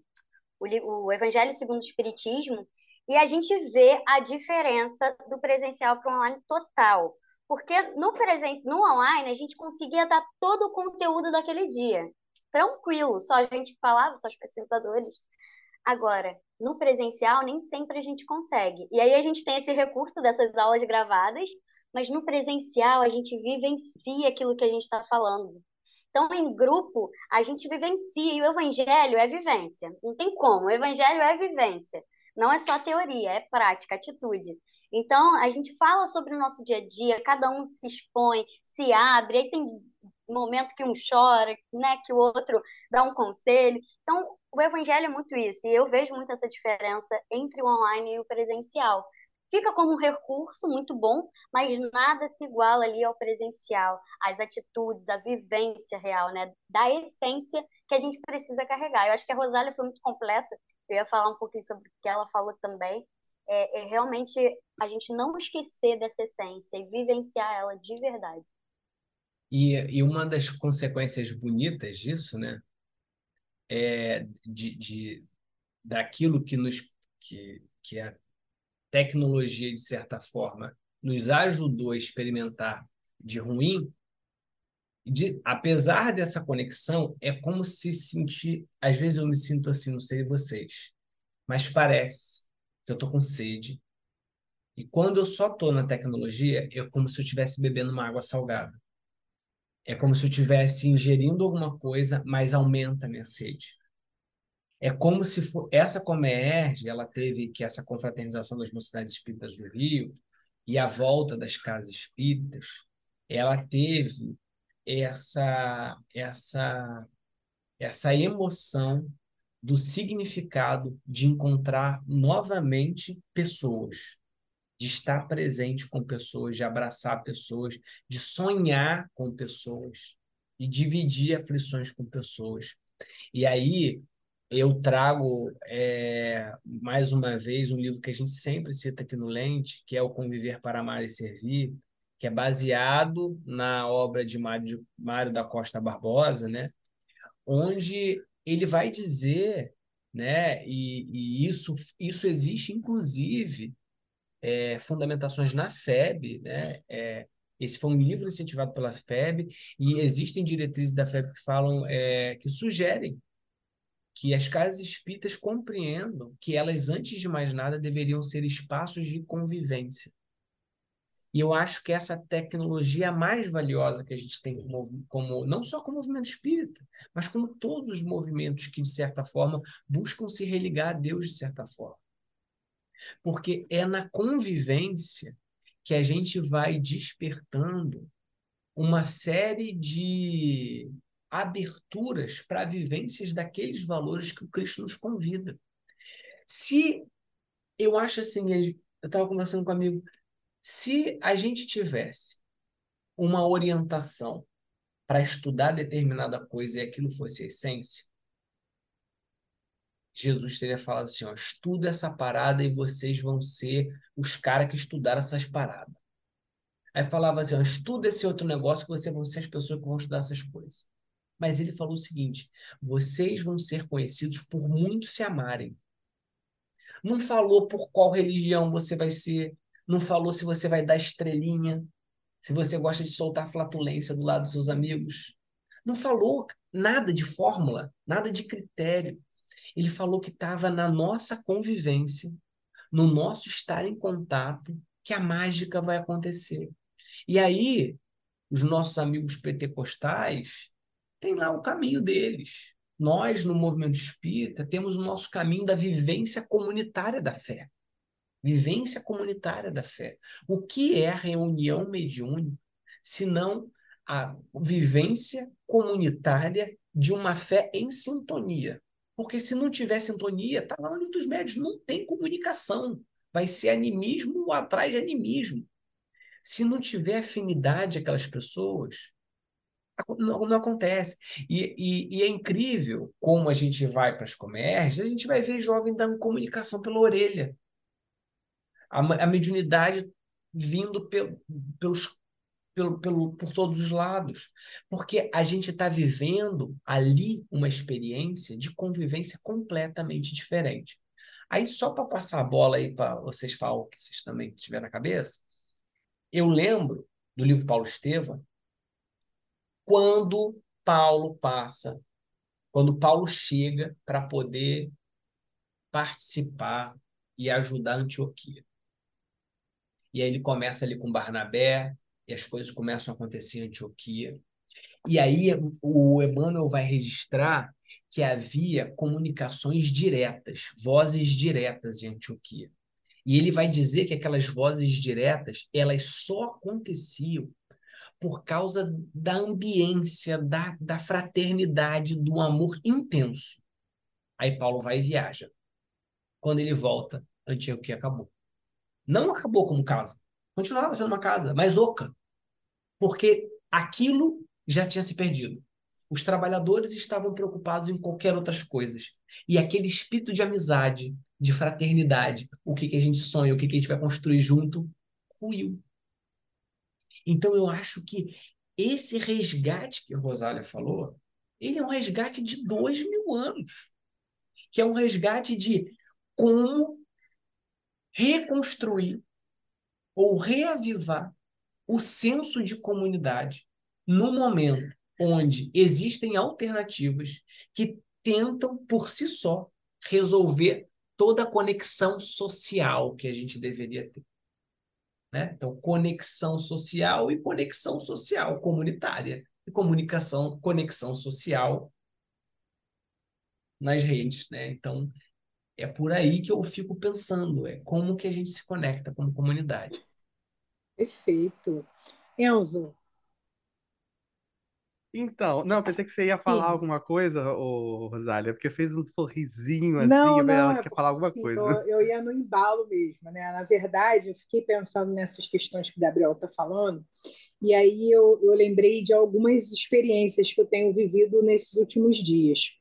D: o, o Evangelho segundo o Espiritismo e a gente vê a diferença do presencial para o online total. Porque no, presen no online a gente conseguia dar todo o conteúdo daquele dia. Tranquilo, só a gente falava, só os facilitadores. Agora, no presencial, nem sempre a gente consegue. E aí a gente tem esse recurso dessas aulas gravadas, mas no presencial a gente vivencia aquilo que a gente está falando. Então, em grupo, a gente vivencia, e o evangelho é vivência. Não tem como, o evangelho é vivência. Não é só teoria, é prática, atitude. Então, a gente fala sobre o nosso dia a dia, cada um se expõe, se abre, aí tem momento que um chora, né, que o outro dá um conselho. Então, o evangelho é muito isso, e eu vejo muito essa diferença entre o online e o presencial fica como um recurso muito bom, mas nada se iguala ali ao presencial, às atitudes, à vivência real, né? Da essência que a gente precisa carregar. Eu acho que a Rosália foi muito completa, eu ia falar um pouquinho sobre o que ela falou também. É, é realmente a gente não esquecer dessa essência e vivenciar ela de verdade.
A: E, e uma das consequências bonitas disso, né? É de, de daquilo que nos que, que é tecnologia, de certa forma, nos ajudou a experimentar de ruim, de, apesar dessa conexão, é como se sentir. Às vezes eu me sinto assim, não sei vocês, mas parece que eu estou com sede. E quando eu só estou na tecnologia, é como se eu estivesse bebendo uma água salgada. É como se eu estivesse ingerindo alguma coisa, mas aumenta a minha sede. É como se for, essa Comerge, ela teve que essa confraternização das mocidades espíritas do Rio e a volta das casas espíritas, ela teve essa essa essa emoção do significado de encontrar novamente pessoas, de estar presente com pessoas, de abraçar pessoas, de sonhar com pessoas e dividir aflições com pessoas. E aí eu trago é, mais uma vez um livro que a gente sempre cita aqui no Lente, que é O Conviver para Amar e Servir, que é baseado na obra de Mário, Mário da Costa Barbosa, né? onde ele vai dizer, né? e, e isso, isso existe inclusive é, fundamentações na FEB, né? É, esse foi um livro incentivado pela FEB e existem diretrizes da FEB que falam, é, que sugerem que as casas espíritas compreendam que elas, antes de mais nada, deveriam ser espaços de convivência. E eu acho que essa tecnologia é mais valiosa que a gente tem como, como não só como movimento espírita, mas como todos os movimentos que, de certa forma, buscam se religar a Deus de certa forma. Porque é na convivência que a gente vai despertando uma série de aberturas para vivências daqueles valores que o Cristo nos convida. Se eu acho assim, eu estava conversando com um amigo, se a gente tivesse uma orientação para estudar determinada coisa e aquilo fosse a essência, Jesus teria falado assim: ó, estuda essa parada e vocês vão ser os caras que estudaram essas paradas. Aí falava assim: ó, estuda esse outro negócio que vocês vão ser as pessoas que vão estudar essas coisas. Mas ele falou o seguinte: vocês vão ser conhecidos por muito se amarem. Não falou por qual religião você vai ser, não falou se você vai dar estrelinha, se você gosta de soltar flatulência do lado dos seus amigos. Não falou nada de fórmula, nada de critério. Ele falou que estava na nossa convivência, no nosso estar em contato, que a mágica vai acontecer. E aí, os nossos amigos pentecostais, tem lá o caminho deles. Nós, no movimento espírita, temos o nosso caminho da vivência comunitária da fé. Vivência comunitária da fé. O que é a reunião mediúnica, se não a vivência comunitária de uma fé em sintonia? Porque se não tiver sintonia, está lá no livro dos médios, não tem comunicação. Vai ser animismo atrás de animismo. Se não tiver afinidade aquelas pessoas, Não, não acontece. E, e, e, é incrível como a gente vai para as comércios, a gente vai ver jovem dando comunicação pela orelha. A, a mediunidade vindo pe, pelos, pelo, pelo, por todos os lados. Porque a gente está vivendo ali uma experiência de convivência completamente diferente. Aí, só para passar a bola aí para vocês falam que vocês também tiveram na cabeça, eu lembro do livro Paulo Estevam, quando Paulo passa, quando Paulo chega para poder participar e ajudar Antioquia. E aí ele começa ali com Barnabé, e as coisas começam a acontecer em Antioquia. E aí o Emmanuel vai registrar que havia comunicações diretas, vozes diretas em Antioquia. E ele vai dizer que aquelas vozes diretas, elas só aconteciam por causa da ambiência, da, da fraternidade, do amor intenso. Aí Paulo vai e viaja. Quando ele volta, Antioquia acabou. Não acabou como casa. Continuava sendo uma casa, mas oca. Porque aquilo já tinha se perdido. Os trabalhadores estavam preocupados em qualquer outras coisas. E aquele espírito de amizade, de fraternidade, o que, que a gente sonha, o que, que a gente vai construir junto, ruiu. Então, eu acho que esse resgate que a Rosália falou, ele é um resgate de dois mil anos, que é um resgate de como reconstruir ou reavivar o senso de comunidade no momento onde existem alternativas que tentam por si só resolver toda a conexão social que a gente deveria ter. Né? Então, conexão social e conexão social comunitária. E comunicação, conexão social nas redes. Né? Então, é por aí que eu fico pensando, é como que a gente se conecta como comunidade.
B: Perfeito. Enzo.
C: Então, não, pensei que você ia falar
B: Sim.
C: alguma coisa, ô, Rosália, porque fez um sorrisinho assim,
B: Não, não,
C: ela
B: é
C: quer falar alguma
B: porque
C: coisa.
B: eu, eu ia no embalo mesmo, né? Na verdade, eu fiquei pensando nessas questões que o Gabriel está falando, e aí eu, eu lembrei de algumas experiências que eu tenho vivido nesses últimos dias.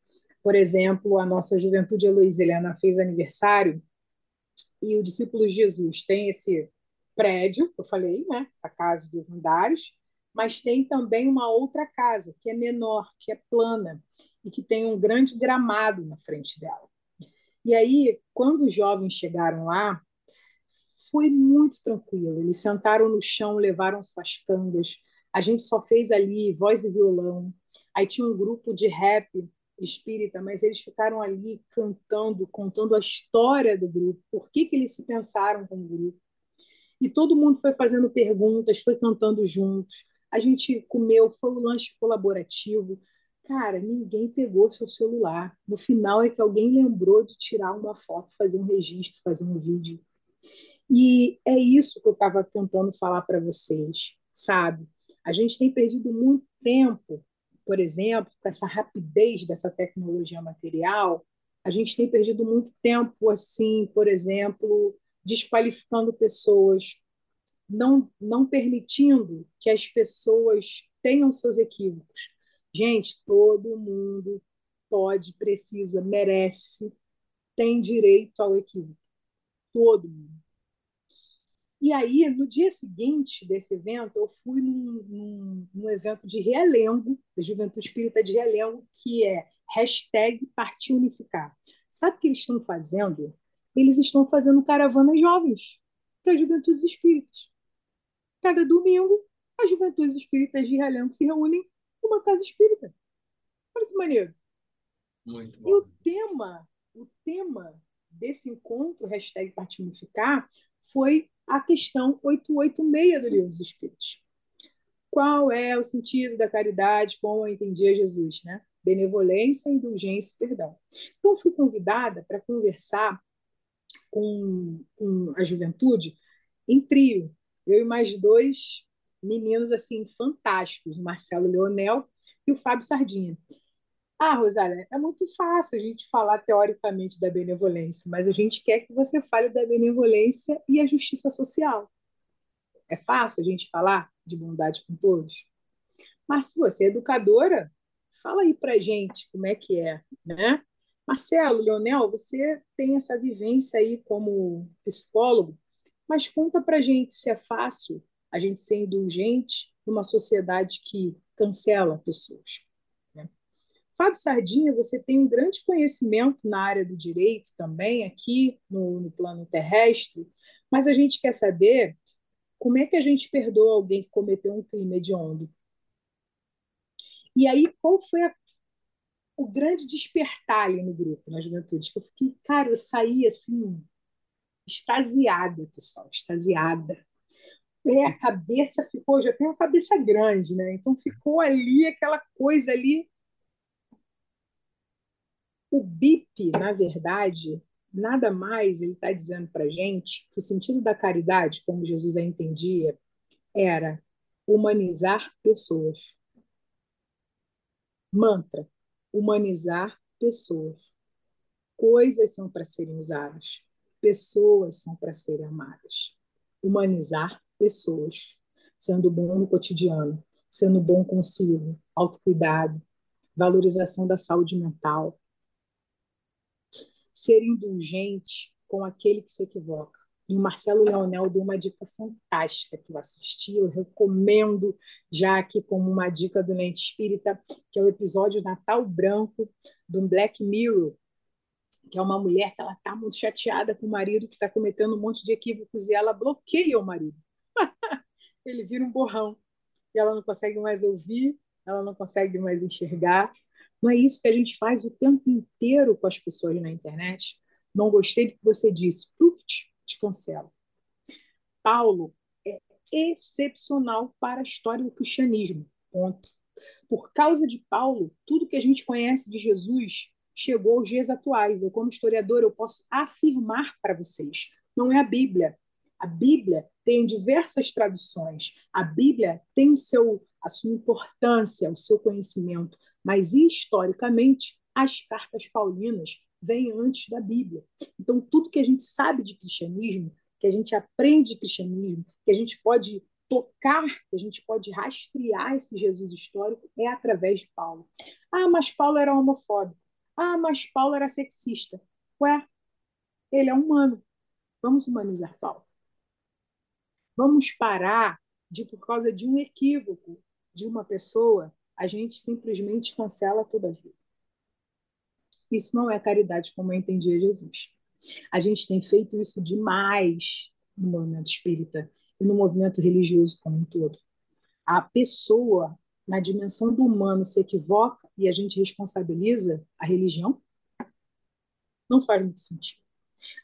B: Por exemplo, a nossa Juventude Heloísa Helena fez aniversário, e o Discípulo Jesus tem esse prédio, eu falei, né? Essa casa de dois andares, mas tem também uma outra casa, que é menor, que é plana, e que tem um grande gramado na frente dela. E aí, quando os jovens chegaram lá, foi muito tranquilo. Eles sentaram no chão, levaram suas cangas. A gente só fez ali voz e violão. Aí tinha um grupo de rap espírita, mas eles ficaram ali cantando, contando a história do grupo, por que, que eles se pensaram como grupo. E todo mundo foi fazendo perguntas, foi cantando juntos. A gente comeu, foi um lanche colaborativo. Cara, ninguém pegou seu celular. No final é que alguém lembrou de tirar uma foto, fazer um registro, fazer um vídeo. E é isso que eu estava tentando falar para vocês, sabe? A gente tem perdido muito tempo, por exemplo, com essa rapidez dessa tecnologia material, a gente tem perdido muito tempo, assim, por exemplo, desqualificando pessoas, não, não permitindo que as pessoas tenham seus equívocos. Gente, todo mundo pode, precisa, merece, tem direito ao equívoco. Todo mundo. E aí, no dia seguinte desse evento, eu fui num, num, num evento de realengo, da Juventude Espírita de Realengo, que é hashtag Partir Unificar. Sabe o que eles estão fazendo? Eles estão fazendo caravanas jovens para juventudes espíritas. Cada domingo, as juventudes espíritas de Realengo se reúnem numa casa espírita. Olha que maneiro.
A: Muito
B: E o
A: bom.
B: tema, o tema desse encontro, hashtag Unificar, foi a questão 886 do Livro dos Espíritos. Qual é o sentido da caridade como entendia Jesus, né? Benevolência, indulgência e perdão. Então, fui convidada para conversar com, com a juventude em trio. Eu e mais dois meninos assim fantásticos, o Marcelo Leonel e o Fábio Sardinha. Ah, Rosália, é muito fácil a gente falar teoricamente da benevolência, mas a gente quer que você fale da benevolência e a justiça social. É fácil a gente falar de bondade com todos? Mas se você é educadora, fala aí para gente como é que é, né? Marcelo, Leonel, você tem essa vivência aí como psicólogo, mas conta para gente se é fácil a gente ser indulgente numa sociedade que cancela pessoas. Né? Fábio Sardinha, você tem um grande conhecimento na área do direito também, aqui no, no plano terrestre, mas a gente quer saber como é que a gente perdoa alguém que cometeu um crime hediondo. E aí, qual foi a, o grande despertar ali no grupo, na juventude? Que eu fiquei, cara, eu saí assim, extasiada, pessoal, extasiada. É, a cabeça ficou, já tem uma cabeça grande, né? Então ficou ali aquela coisa ali. O BIP, na verdade, nada mais ele está dizendo para gente que o sentido da caridade, como Jesus a entendia, era humanizar pessoas. Mantra: humanizar pessoas. Coisas são para serem usadas, pessoas são para serem amadas. Humanizar pessoas, sendo bom no cotidiano, sendo bom consigo, autocuidado, valorização da saúde mental, ser indulgente com aquele que se equivoca. E o Marcelo Leonel deu uma dica fantástica que eu assisti, eu recomendo já aqui como uma dica do Lente Espírita, que é o episódio Natal Branco do Black Mirror, que é uma mulher que ela está muito chateada com o marido que está cometendo um monte de equívocos e ela bloqueia o marido. [LAUGHS] Ele vira um borrão e ela não consegue mais ouvir, ela não consegue mais enxergar, não é isso que a gente faz o tempo inteiro com as pessoas na internet? Não gostei do que você disse. Puf, te cancela. Paulo é excepcional para a história do cristianismo. Ponto. Por causa de Paulo, tudo que a gente conhece de Jesus chegou aos dias atuais. Eu, como historiador, eu posso afirmar para vocês. Não é a Bíblia. A Bíblia tem diversas traduções. A Bíblia tem o seu, a sua importância, o seu conhecimento. Mas, historicamente, as cartas paulinas vêm antes da Bíblia. Então, tudo que a gente sabe de cristianismo, que a gente aprende de cristianismo, que a gente pode tocar, que a gente pode rastrear esse Jesus histórico, é através de Paulo. Ah, mas Paulo era homofóbico. Ah, mas Paulo era sexista. Ué, ele é humano. Vamos humanizar Paulo. Vamos parar de, por causa de um equívoco de uma pessoa, a gente simplesmente cancela toda a vida. Isso não é caridade como eu entendia Jesus. A gente tem feito isso demais no movimento espírita e no movimento religioso como um todo. A pessoa, na dimensão do humano, se equivoca e a gente responsabiliza a religião? Não faz muito sentido.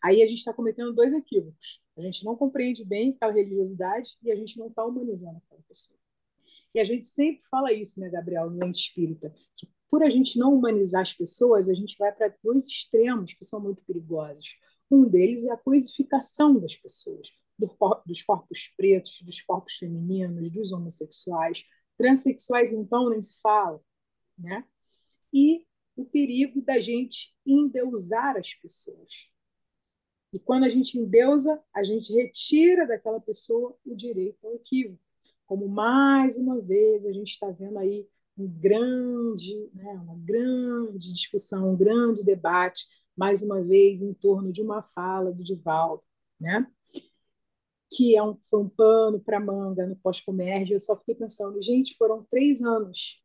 B: Aí a gente está cometendo dois equívocos. A gente não compreende bem aquela religiosidade e a gente não está humanizando aquela pessoa. E a gente sempre fala isso, né, Gabriel, no Lente Espírita, que por a gente não humanizar as pessoas, a gente vai para dois extremos que são muito perigosos. Um deles é a coisificação das pessoas, do, dos corpos pretos, dos corpos femininos, dos homossexuais. Transsexuais, então, nem se fala. Né? E o perigo da gente endeusar as pessoas. E quando a gente endeusa, a gente retira daquela pessoa o direito ao equívoco como mais uma vez a gente está vendo aí um grande, né, uma grande discussão, um grande debate, mais uma vez em torno de uma fala do Divaldo, né? Que é um, foi um pano para manga no pós-comércio. Eu só fiquei pensando, gente, foram três anos,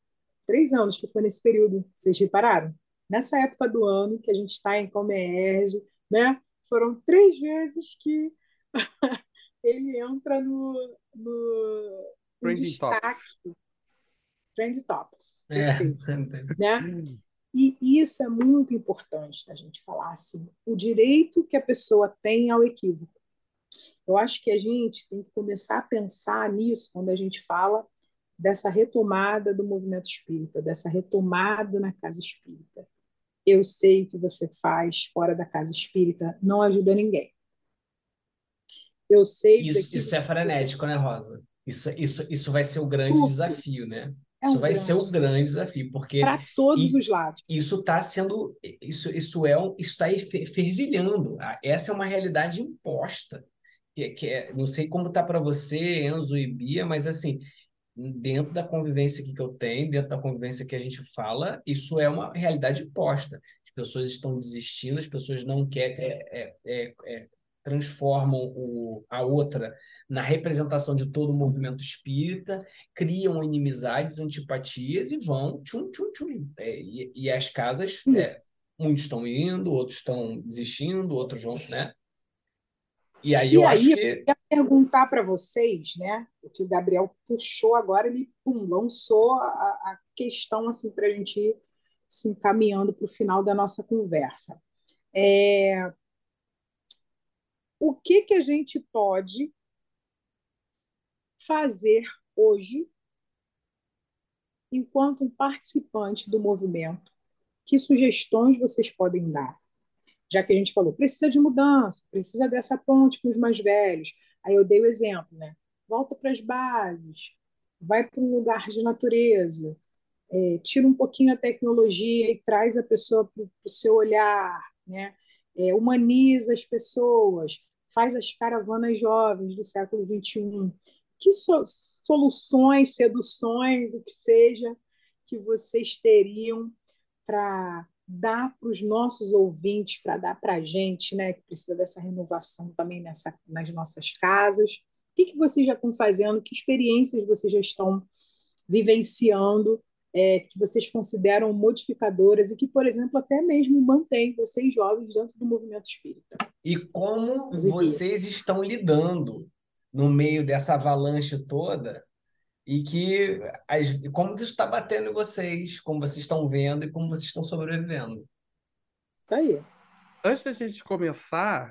B: três anos que foi nesse período, vocês repararam? Nessa época do ano que a gente está em comércio, né? Foram três vezes que [LAUGHS] ele entra no, no, no destaque. Tops. Trend Tops. É. [LAUGHS] né? E isso é muito importante da gente falar assim, o direito que a pessoa tem ao equívoco. Eu acho que a gente tem que começar a pensar nisso quando a gente fala dessa retomada do movimento espírita, dessa retomada na casa espírita. Eu sei que você faz fora da casa espírita não ajuda ninguém. Eu sei
A: isso, isso é frenético, né, Rosa? Isso, isso, isso vai ser o grande desafio, né? É isso um vai grande. ser o grande desafio, porque
B: para todos os lados.
A: Isso está sendo, isso, isso é, um, está fervilhando. Ah, essa é uma realidade imposta. Que, que é, não sei como está para você, Enzo e Bia, mas assim, dentro da convivência que eu tenho, dentro da convivência que a gente fala, isso é uma realidade posta. As pessoas estão desistindo, as pessoas não querem, é, é, é, transformam o, a outra na representação de todo o movimento espírita, criam inimizades, antipatias e vão tchum, tchum, tchum. É, e, e, as casas, é, muitos estão indo, outros estão desistindo, outros vão, né?
B: E aí e eu aí, acho que. Eu ia perguntar para vocês, né? O que o Gabriel puxou agora, ele pum, lançou a, a questão assim para a gente ir se encaminhando para o final da nossa conversa. É... O que, que a gente pode fazer hoje, enquanto um participante do movimento? Que sugestões vocês podem dar? Já que a gente falou, precisa de mudança, precisa dessa ponte com os mais velhos. Aí eu dei o exemplo, né? Volta para as bases, vai para um lugar de natureza, é, tira um pouquinho a tecnologia e traz a pessoa para o seu olhar, né? É, humaniza as pessoas, faz as caravanas jovens do século XXI. Que so soluções, seduções, o que seja, que vocês teriam para dar para os nossos ouvintes, para dar para a gente, né, que precisa dessa renovação também nessa, nas nossas casas. O que, que vocês já estão fazendo? Que experiências vocês já estão vivenciando é, que vocês consideram modificadoras e que, por exemplo, até mesmo mantém vocês jovens dentro do movimento espírita?
A: E como vocês estão lidando no meio dessa avalanche toda e que as, como que isso está batendo em vocês, como vocês estão vendo e como vocês estão sobrevivendo.
B: Isso aí.
C: Antes da gente começar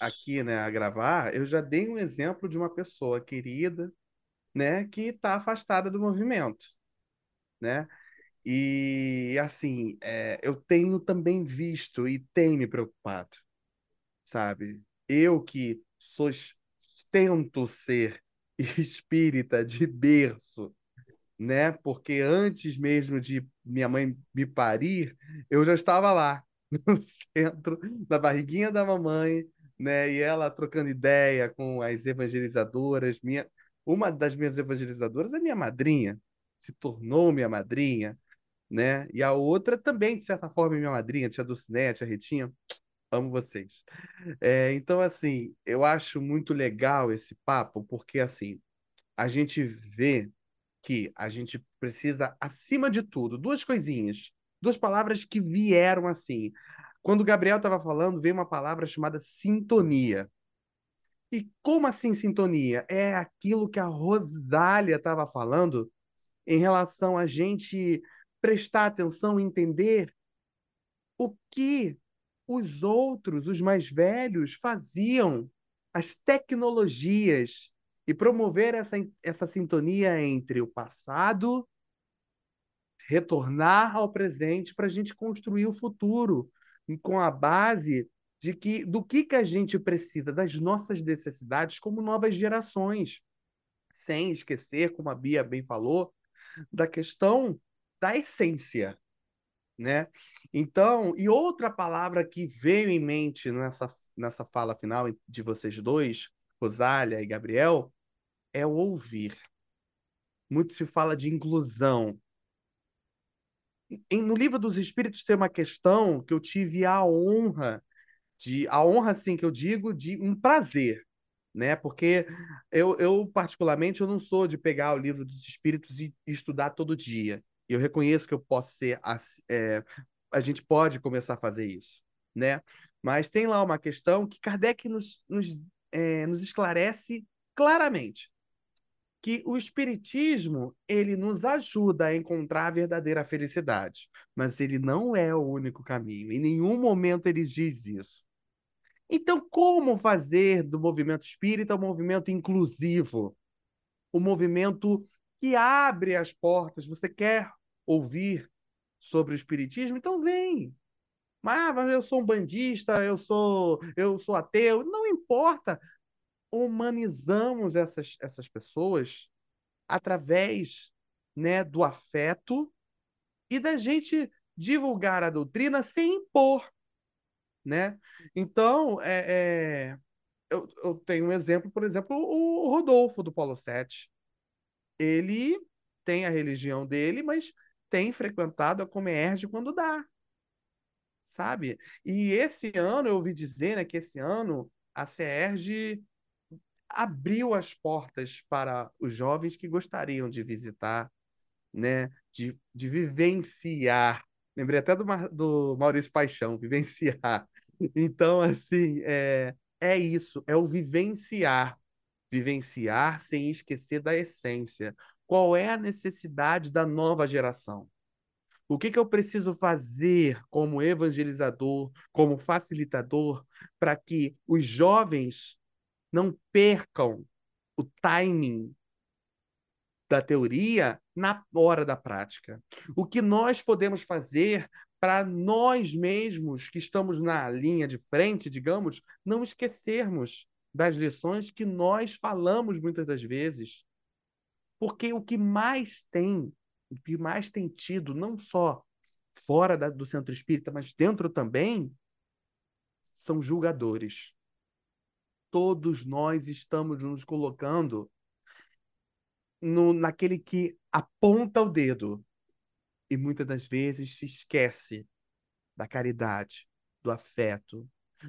C: aqui, né, a gravar, eu já dei um exemplo de uma pessoa querida, né, que está afastada do movimento, né? E assim, é, eu tenho também visto e tem me preocupado, sabe? Eu que sou, tento ser [LAUGHS] espírita de berço, né? Porque antes mesmo de minha mãe me parir, eu já estava lá [LAUGHS] no centro da barriguinha da mamãe, né? E ela trocando ideia com as evangelizadoras, minha uma das minhas evangelizadoras é minha madrinha, se tornou minha madrinha, né? E a outra também, de certa forma, é minha madrinha, tia Dulcinea, a Retinha. Amo vocês. É, então, assim, eu acho muito legal esse papo, porque, assim, a gente vê que a gente precisa, acima de tudo, duas coisinhas, duas palavras que vieram assim. Quando o Gabriel estava falando, veio uma palavra chamada sintonia. E como assim sintonia? É aquilo que a Rosália estava falando em relação a gente prestar atenção e entender o que os outros, os mais velhos, faziam, as tecnologias, e promover essa, essa sintonia entre o passado, retornar ao presente para a gente construir o futuro, com a base de que do que, que a gente precisa, das nossas necessidades como novas gerações, sem esquecer, como a Bia bem falou, da questão da essência, né? Então, e outra palavra que veio em mente nessa, nessa fala final de vocês dois, Rosália e Gabriel, é o ouvir. Muito se fala de inclusão. Em, no livro dos Espíritos tem uma questão que eu tive a honra de a honra assim que eu digo de um prazer, né? Porque eu, eu particularmente eu não sou de pegar o livro dos Espíritos e, e estudar todo dia. Eu reconheço que eu posso ser é, a gente pode começar a fazer isso, né? Mas tem lá uma questão que Kardec nos, nos, é, nos esclarece claramente que o espiritismo ele nos ajuda a encontrar a verdadeira felicidade, mas ele não é o único caminho. Em nenhum momento ele diz isso. Então, como fazer do movimento espírita um movimento inclusivo? Um movimento que abre as portas. Você quer ouvir sobre o espiritismo? Então vem. Ah, mas eu sou um bandista, eu sou, eu sou ateu. Não importa. Humanizamos essas, essas pessoas através né, do afeto e da gente divulgar a doutrina sem impor. Né? Então, é, é eu, eu tenho um exemplo, por exemplo, o Rodolfo do Polo 7 ele tem a religião dele, mas tem frequentado a Comerge quando dá, sabe? E esse ano, eu ouvi dizer né, que esse ano a CERJ abriu as portas para os jovens que gostariam de visitar, né, de, de vivenciar. Lembrei até do, do Maurício Paixão, vivenciar. [LAUGHS] Então, assim, é, é isso, é o vivenciar. Vivenciar sem esquecer da essência. Qual é a necessidade da nova geração? O que, que eu preciso fazer como evangelizador, como facilitador, para que os jovens não percam o timing da teoria na hora da prática. O que nós podemos fazer para nós mesmos que estamos na linha de frente, digamos, não esquecermos das lições que nós falamos muitas das vezes. Porque o que mais tem, o que mais tem tido, não só fora da, do centro espírita, mas dentro também, são julgadores todos nós estamos nos colocando no, naquele que aponta o dedo e muitas das vezes se esquece da caridade, do afeto,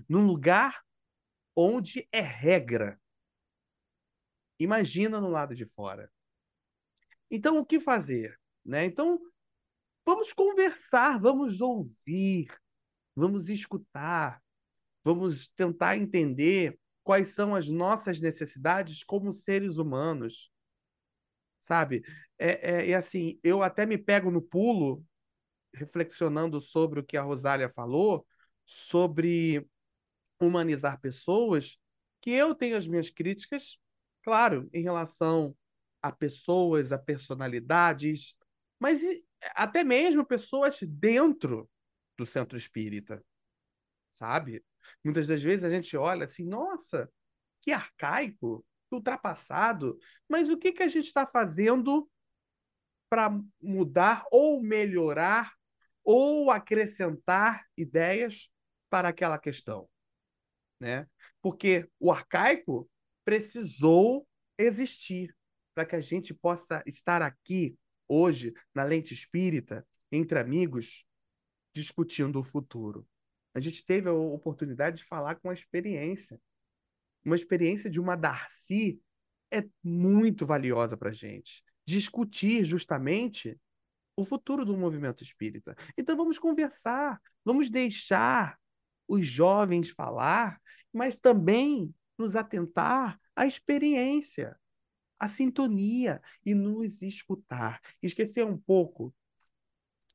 C: num lugar onde é regra. Imagina no lado de fora. Então, o que fazer? Né? Então, vamos conversar, vamos ouvir, vamos escutar, vamos tentar entender quais são as nossas necessidades como seres humanos, sabe? É, é, é assim, eu até me pego no pulo, reflexionando sobre o que a Rosália falou, sobre humanizar pessoas, que eu tenho as minhas críticas, claro, em relação a pessoas, a personalidades, mas até mesmo pessoas dentro do centro espírita, sabe? Muitas das vezes a gente olha assim, nossa, que arcaico, que ultrapassado, mas o que, que a gente está fazendo para mudar ou melhorar ou acrescentar ideias para aquela questão, né? Porque o arcaico precisou existir para que a gente possa estar aqui hoje na lente espírita entre amigos discutindo o futuro a gente teve a oportunidade de falar com a experiência. Uma experiência de uma Darcy é muito valiosa para a gente. Discutir justamente o futuro do movimento espírita. Então vamos conversar, vamos deixar os jovens falar, mas também nos atentar à experiência, à sintonia e nos escutar. Esquecer um pouco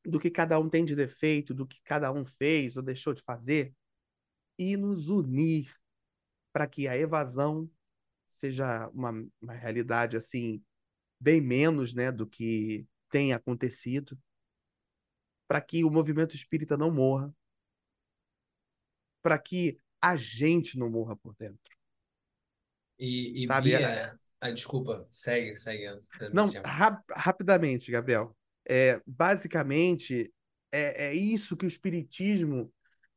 C: do que cada um tem de defeito, do que cada um fez ou deixou de fazer, e nos unir para que a evasão seja uma, uma realidade assim bem menos, né, do que tem acontecido, para que o movimento espírita não morra, para que a gente não morra por dentro.
A: E, e Sabe, Bia, é... ah, desculpa, segue, segue.
C: Não, rap rapidamente, Gabriel é, basicamente, é, é isso que o Espiritismo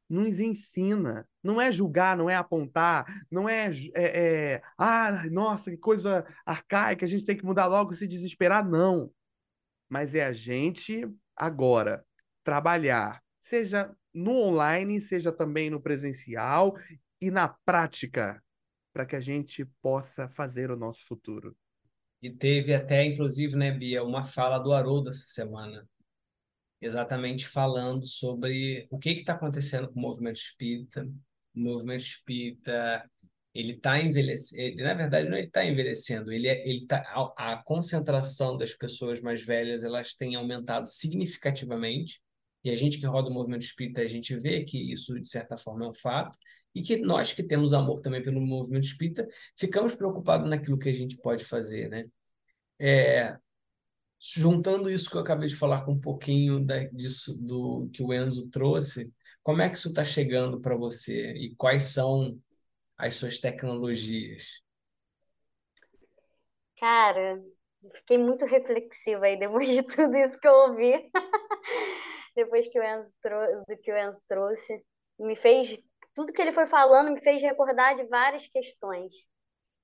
C: nos ensina. Não é julgar, não é apontar, não é, é, é, ah, nossa, que coisa arcaica, a gente tem que mudar logo, se desesperar, não. Mas é a gente agora trabalhar, seja no online, seja também no presencial e na prática, para que a gente possa fazer o nosso futuro.
A: E teve até, inclusive, né, Bia, uma fala do Haroldo essa semana, exatamente falando sobre o que está acontecendo com o movimento espírita. O movimento espírita ele está envelhecendo, na verdade não é ele está envelhecendo, ele é, ele tá a, a, concentração das pessoas mais velhas elas tem aumentado significativamente e a gente que roda o movimento espírita a gente vê que isso de certa forma é um fato e que nós que temos amor também pelo movimento espírita, ficamos preocupados naquilo que a gente pode fazer, né? É, juntando isso que eu acabei de falar com um pouquinho da, disso do que o Enzo trouxe, como é que isso está chegando para você e quais são as suas tecnologias?
D: Cara, fiquei muito reflexiva aí depois de tudo isso que eu ouvi, [LAUGHS] depois que o Enzo trouxe, do que o Enzo trouxe, me fez tudo que ele foi falando me fez recordar de várias questões.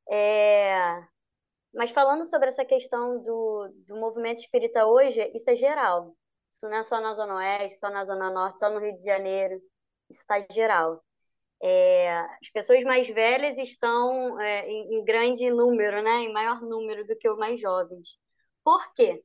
D: É... Mas falando sobre essa questão do, do movimento espírita hoje, isso é geral. Isso não é só na Zona Oeste, só na Zona Norte, só no Rio de Janeiro. Isso está geral. É, as pessoas mais velhas estão é, em, em, grande número, né? em maior número do que os mais jovens. Por quê?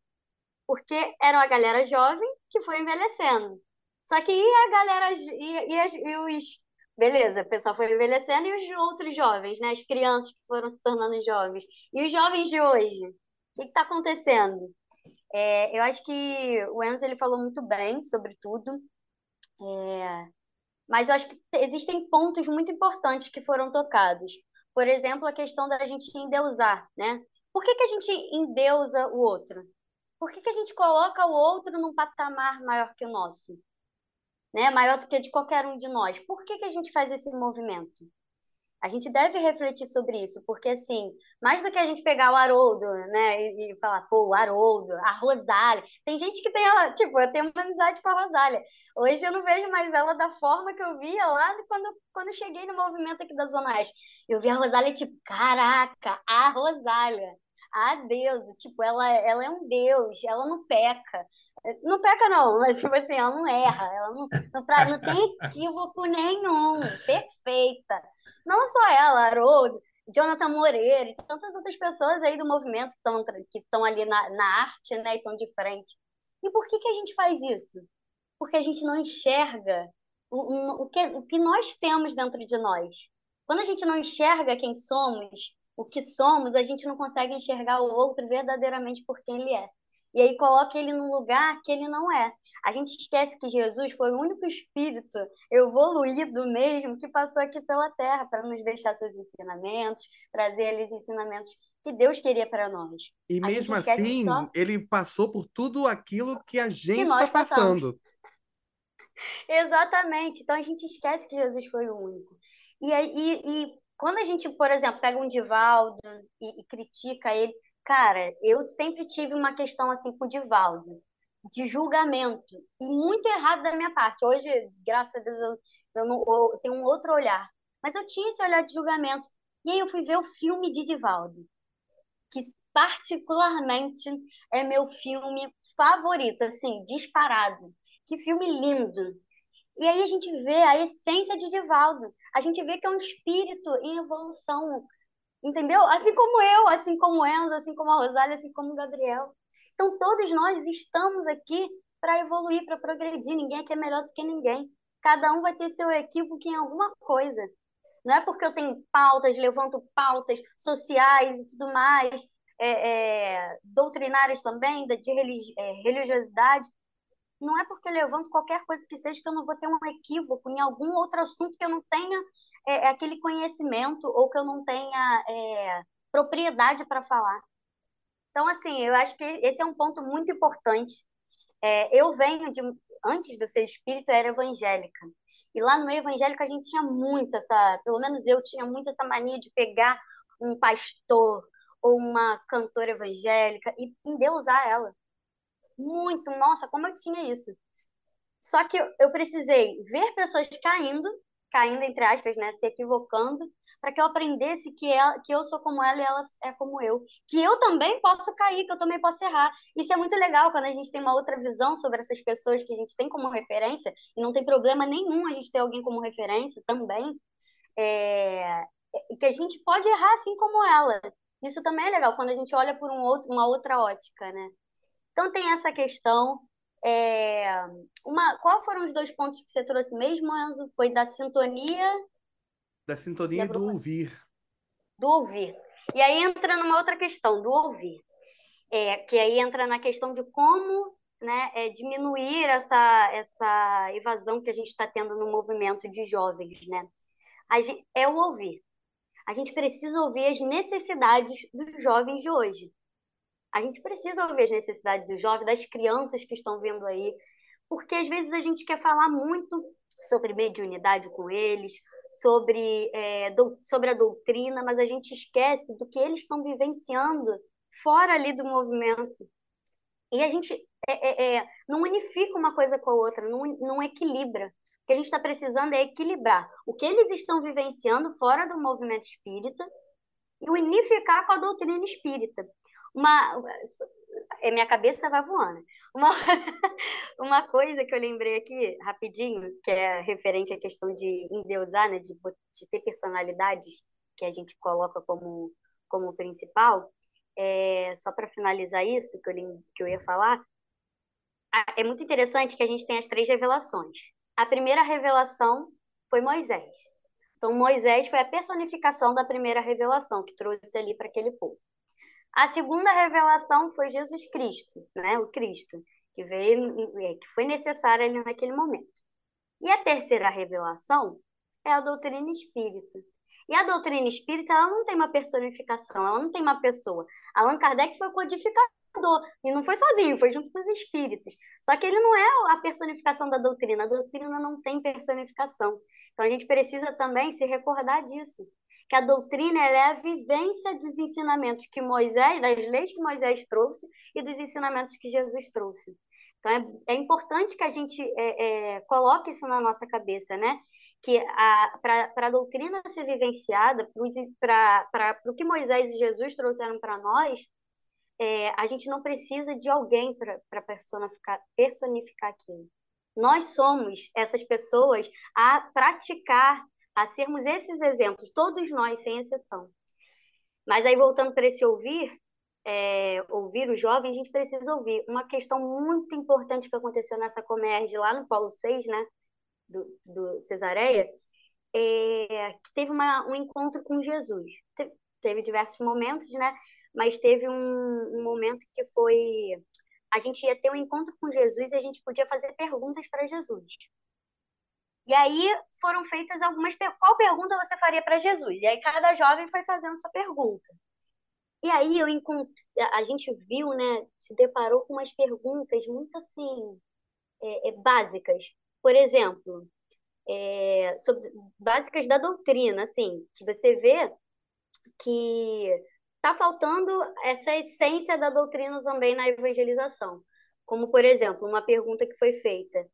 D: Porque era a galera jovem que foi envelhecendo. Só que e a galera e, e, e os beleza, o pessoal foi envelhecendo e os outros jovens, né? As crianças que foram se tornando jovens. E os jovens de hoje? O que está acontecendo? É, eu acho que o Enzo ele falou muito bem sobre tudo. É, mas eu acho que existem pontos muito importantes que foram tocados. Por exemplo, a questão da gente endeusar, né? Por que, que a gente endeusa o outro? Por que, que a gente coloca o outro num patamar maior que o nosso? Né? Maior do que de qualquer um de nós. Por que, que a gente faz esse movimento? A gente deve refletir sobre isso, porque assim, mais do que a gente pegar o Haroldo, né, e, e falar, pô, o Haroldo, a Rosália. Tem gente que tem, tipo, eu tenho uma amizade com a Rosália. Hoje eu não vejo mais ela da forma que eu via lá quando, quando eu cheguei no movimento aqui da Zona Oeste. Eu vi a Rosália, tipo, caraca, a Rosália a deusa, tipo, ela, ela é um deus, ela não peca. Não peca, não, [LAUGHS] mas tipo assim, ela não erra, ela não, não, não tem equívoco nenhum, perfeita. Não só ela, Haroldo, Jonathan Moreira e tantas outras pessoas aí do movimento que estão ali na, na arte, né, e estão de frente. E por que, que a gente faz isso? Porque a gente não enxerga o, o, que, o que nós temos dentro de nós. Quando a gente não enxerga quem somos, o que somos, a gente não consegue enxergar o outro verdadeiramente por quem ele é. E aí coloca ele num lugar que ele não é. A gente esquece que Jesus foi o único espírito evoluído mesmo que passou aqui pela terra para nos deixar seus ensinamentos, trazer eles ensinamentos que Deus queria para nós.
C: E a mesmo assim, só... ele passou por tudo aquilo que a gente está passando. [LAUGHS]
D: Exatamente. Então a gente esquece que Jesus foi o único. E, e, e quando a gente, por exemplo, pega um Divaldo e, e critica ele, cara, eu sempre tive uma questão assim com o Divaldo, de julgamento, e muito errado da minha parte. Hoje, graças a Deus, eu, eu, não, eu tenho um outro olhar. Mas eu tinha esse olhar de julgamento. E aí eu fui ver o filme de Divaldo, que particularmente é meu filme favorito, assim, disparado. Que filme lindo. E aí a gente vê a essência de Divaldo. A gente vê que é um espírito em evolução, entendeu? Assim como eu, assim como Enzo, assim como a Rosália, assim como o Gabriel. Então todos nós estamos aqui para evoluir, para progredir. Ninguém aqui é melhor do que ninguém. Cada um vai ter seu equívoco em alguma coisa. Não é porque eu tenho pautas, levanto pautas sociais e tudo mais, é, é, doutrinárias também, de é, religiosidade, não é porque eu levanto qualquer coisa que seja que eu não vou ter um equívoco em algum outro assunto que eu não tenha é, é aquele conhecimento ou que eu não tenha é, propriedade para falar. Então, assim, eu acho que esse é um ponto muito importante. É, eu venho de. Antes de eu ser espírito, eu era evangélica. E lá no evangélico a gente tinha muito essa. Pelo menos eu tinha muito essa mania de pegar um pastor ou uma cantora evangélica e endeusar ela muito, nossa, como eu tinha isso. Só que eu precisei ver pessoas caindo, caindo entre aspas, né, se equivocando, para que eu aprendesse que ela, que eu sou como ela e ela é como eu, que eu também posso cair, que eu também posso errar. Isso é muito legal quando a gente tem uma outra visão sobre essas pessoas que a gente tem como referência e não tem problema nenhum a gente ter alguém como referência também, é, que a gente pode errar assim como ela. Isso também é legal quando a gente olha por um outro, uma outra ótica, né? Então tem essa questão. É, uma, qual foram os dois pontos que você trouxe mesmo, Enzo? Foi da sintonia.
C: Da sintonia e do ouvir.
D: Do ouvir. E aí entra numa outra questão, do ouvir. É, que aí entra na questão de como né, é, diminuir essa, essa evasão que a gente está tendo no movimento de jovens. Né? Gente, é o ouvir. A gente precisa ouvir as necessidades dos jovens de hoje. A gente precisa ouvir as necessidades dos jovens, das crianças que estão vindo aí, porque às vezes a gente quer falar muito sobre mediunidade com eles, sobre, é, do, sobre a doutrina, mas a gente esquece do que eles estão vivenciando fora ali do movimento. E a gente é, é, é não unifica uma coisa com a outra, não, não equilibra. O que a gente está precisando é equilibrar o que eles estão vivenciando fora do movimento espírita e unificar com a doutrina espírita. Uma, é, minha cabeça vai voando. Uma, [LAUGHS] uma coisa que eu lembrei aqui, rapidinho, que é referente à questão de endeusar, né, de, de ter personalidades que a gente coloca como, como principal, é, só para finalizar isso que eu, que eu ia falar, é muito interessante que a gente tem as três revelações. A primeira revelação foi Moisés. Então, Moisés foi a personificação da primeira revelação que trouxe ali para aquele povo. A segunda revelação foi Jesus Cristo, né? O Cristo, que veio, é, que foi necessário ali naquele momento. E a terceira revelação é a doutrina espírita. E a doutrina espírita, ela não tem uma personificação, ela não tem uma pessoa. Allan Kardec foi codificador, e não foi sozinho, foi junto com os espíritos. Só que ele não é a personificação da doutrina, a doutrina não tem personificação. Então a gente precisa também se recordar disso que a doutrina é a vivência dos ensinamentos que Moisés, das leis que Moisés trouxe e dos ensinamentos que Jesus trouxe. Então, é, é importante que a gente é, é, coloque isso na nossa cabeça, né? Que para a doutrina ser vivenciada, para o que Moisés e Jesus trouxeram para nós, é, a gente não precisa de alguém para personificar, personificar aquilo. Nós somos essas pessoas a praticar a sermos esses exemplos, todos nós, sem exceção. Mas aí, voltando para esse ouvir, é, ouvir o jovem, a gente precisa ouvir. Uma questão muito importante que aconteceu nessa Comerge lá no Polo 6, né, do, do Cesareia, é, que teve uma, um encontro com Jesus. Teve, teve diversos momentos, né, mas teve um, um momento que foi a gente ia ter um encontro com Jesus e a gente podia fazer perguntas para Jesus. E aí foram feitas algumas qual pergunta você faria para Jesus? E aí cada jovem foi fazendo sua pergunta. E aí eu encontrei, a gente viu, né, se deparou com umas perguntas muito assim é, é, básicas. Por exemplo, é, sobre, básicas da doutrina, assim, que você vê que está faltando essa essência da doutrina também na evangelização. Como, por exemplo, uma pergunta que foi feita: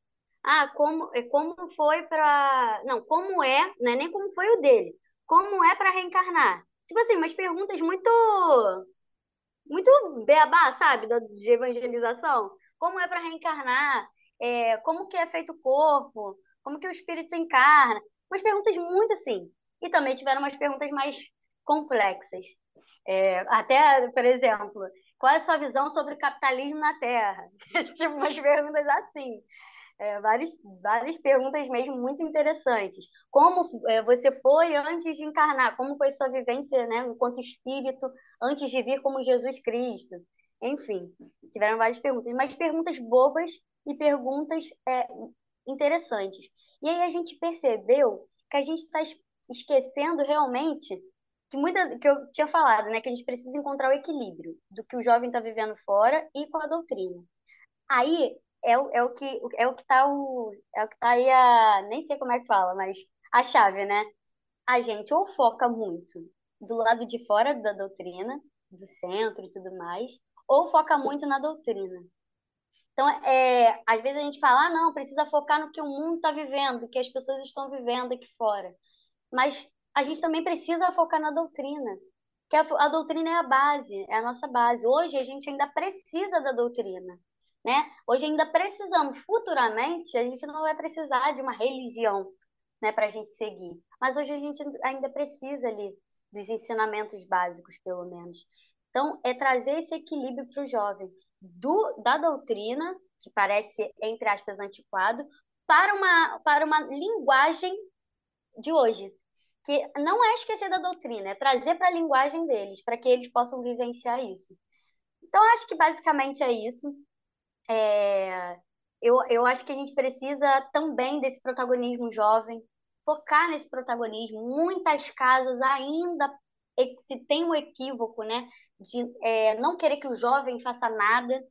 D: ah, como, é, como foi para. Não, como é, não é nem como foi o dele. Como é para reencarnar? Tipo assim, umas perguntas muito. Muito beabá, sabe? De evangelização. Como é para reencarnar? É, como que é feito o corpo? Como que o espírito encarna? Umas perguntas muito assim. E também tiveram umas perguntas mais complexas. É, até, por exemplo, qual é a sua visão sobre o capitalismo na Terra? [LAUGHS] tipo, umas perguntas assim é, várias, várias perguntas mesmo muito interessantes. Como é, você foi antes de encarnar? Como foi sua vivência, né, enquanto espírito, antes de vir como Jesus Cristo? Enfim, tiveram várias perguntas, mas perguntas bobas e perguntas é, interessantes. E aí a gente percebeu que a gente está esquecendo realmente que muita que eu tinha falado, né, que a gente precisa encontrar o equilíbrio do que o jovem está vivendo fora e com a doutrina. Aí é, o, é o que é o que tá o é o que tá aí a nem sei como é que fala, mas a chave, né? A gente ou foca muito do lado de fora da doutrina, do centro e tudo mais, ou foca muito na doutrina. Então, é, às vezes a gente fala, ah, não, precisa focar no que o mundo está vivendo, que as pessoas estão vivendo aqui fora. Mas a gente também precisa focar na doutrina, que a, a doutrina é a base, é a nossa base. Hoje a gente ainda precisa da doutrina. Né? Hoje ainda precisamos, futuramente, a gente não vai precisar de uma religião né, para a gente seguir. Mas hoje a gente ainda precisa ali dos ensinamentos básicos, pelo menos. Então, é trazer esse equilíbrio para o jovem, do, da doutrina, que parece, entre aspas, antiquado, para uma, para uma linguagem de hoje. Que não é esquecer da doutrina, é trazer para a linguagem deles, para que eles possam vivenciar isso. Então, acho que basicamente é isso. É, eu, eu acho que a gente precisa também desse protagonismo jovem, focar nesse protagonismo. Muitas casas ainda se tem um equívoco, né, de é, não querer que o jovem faça nada,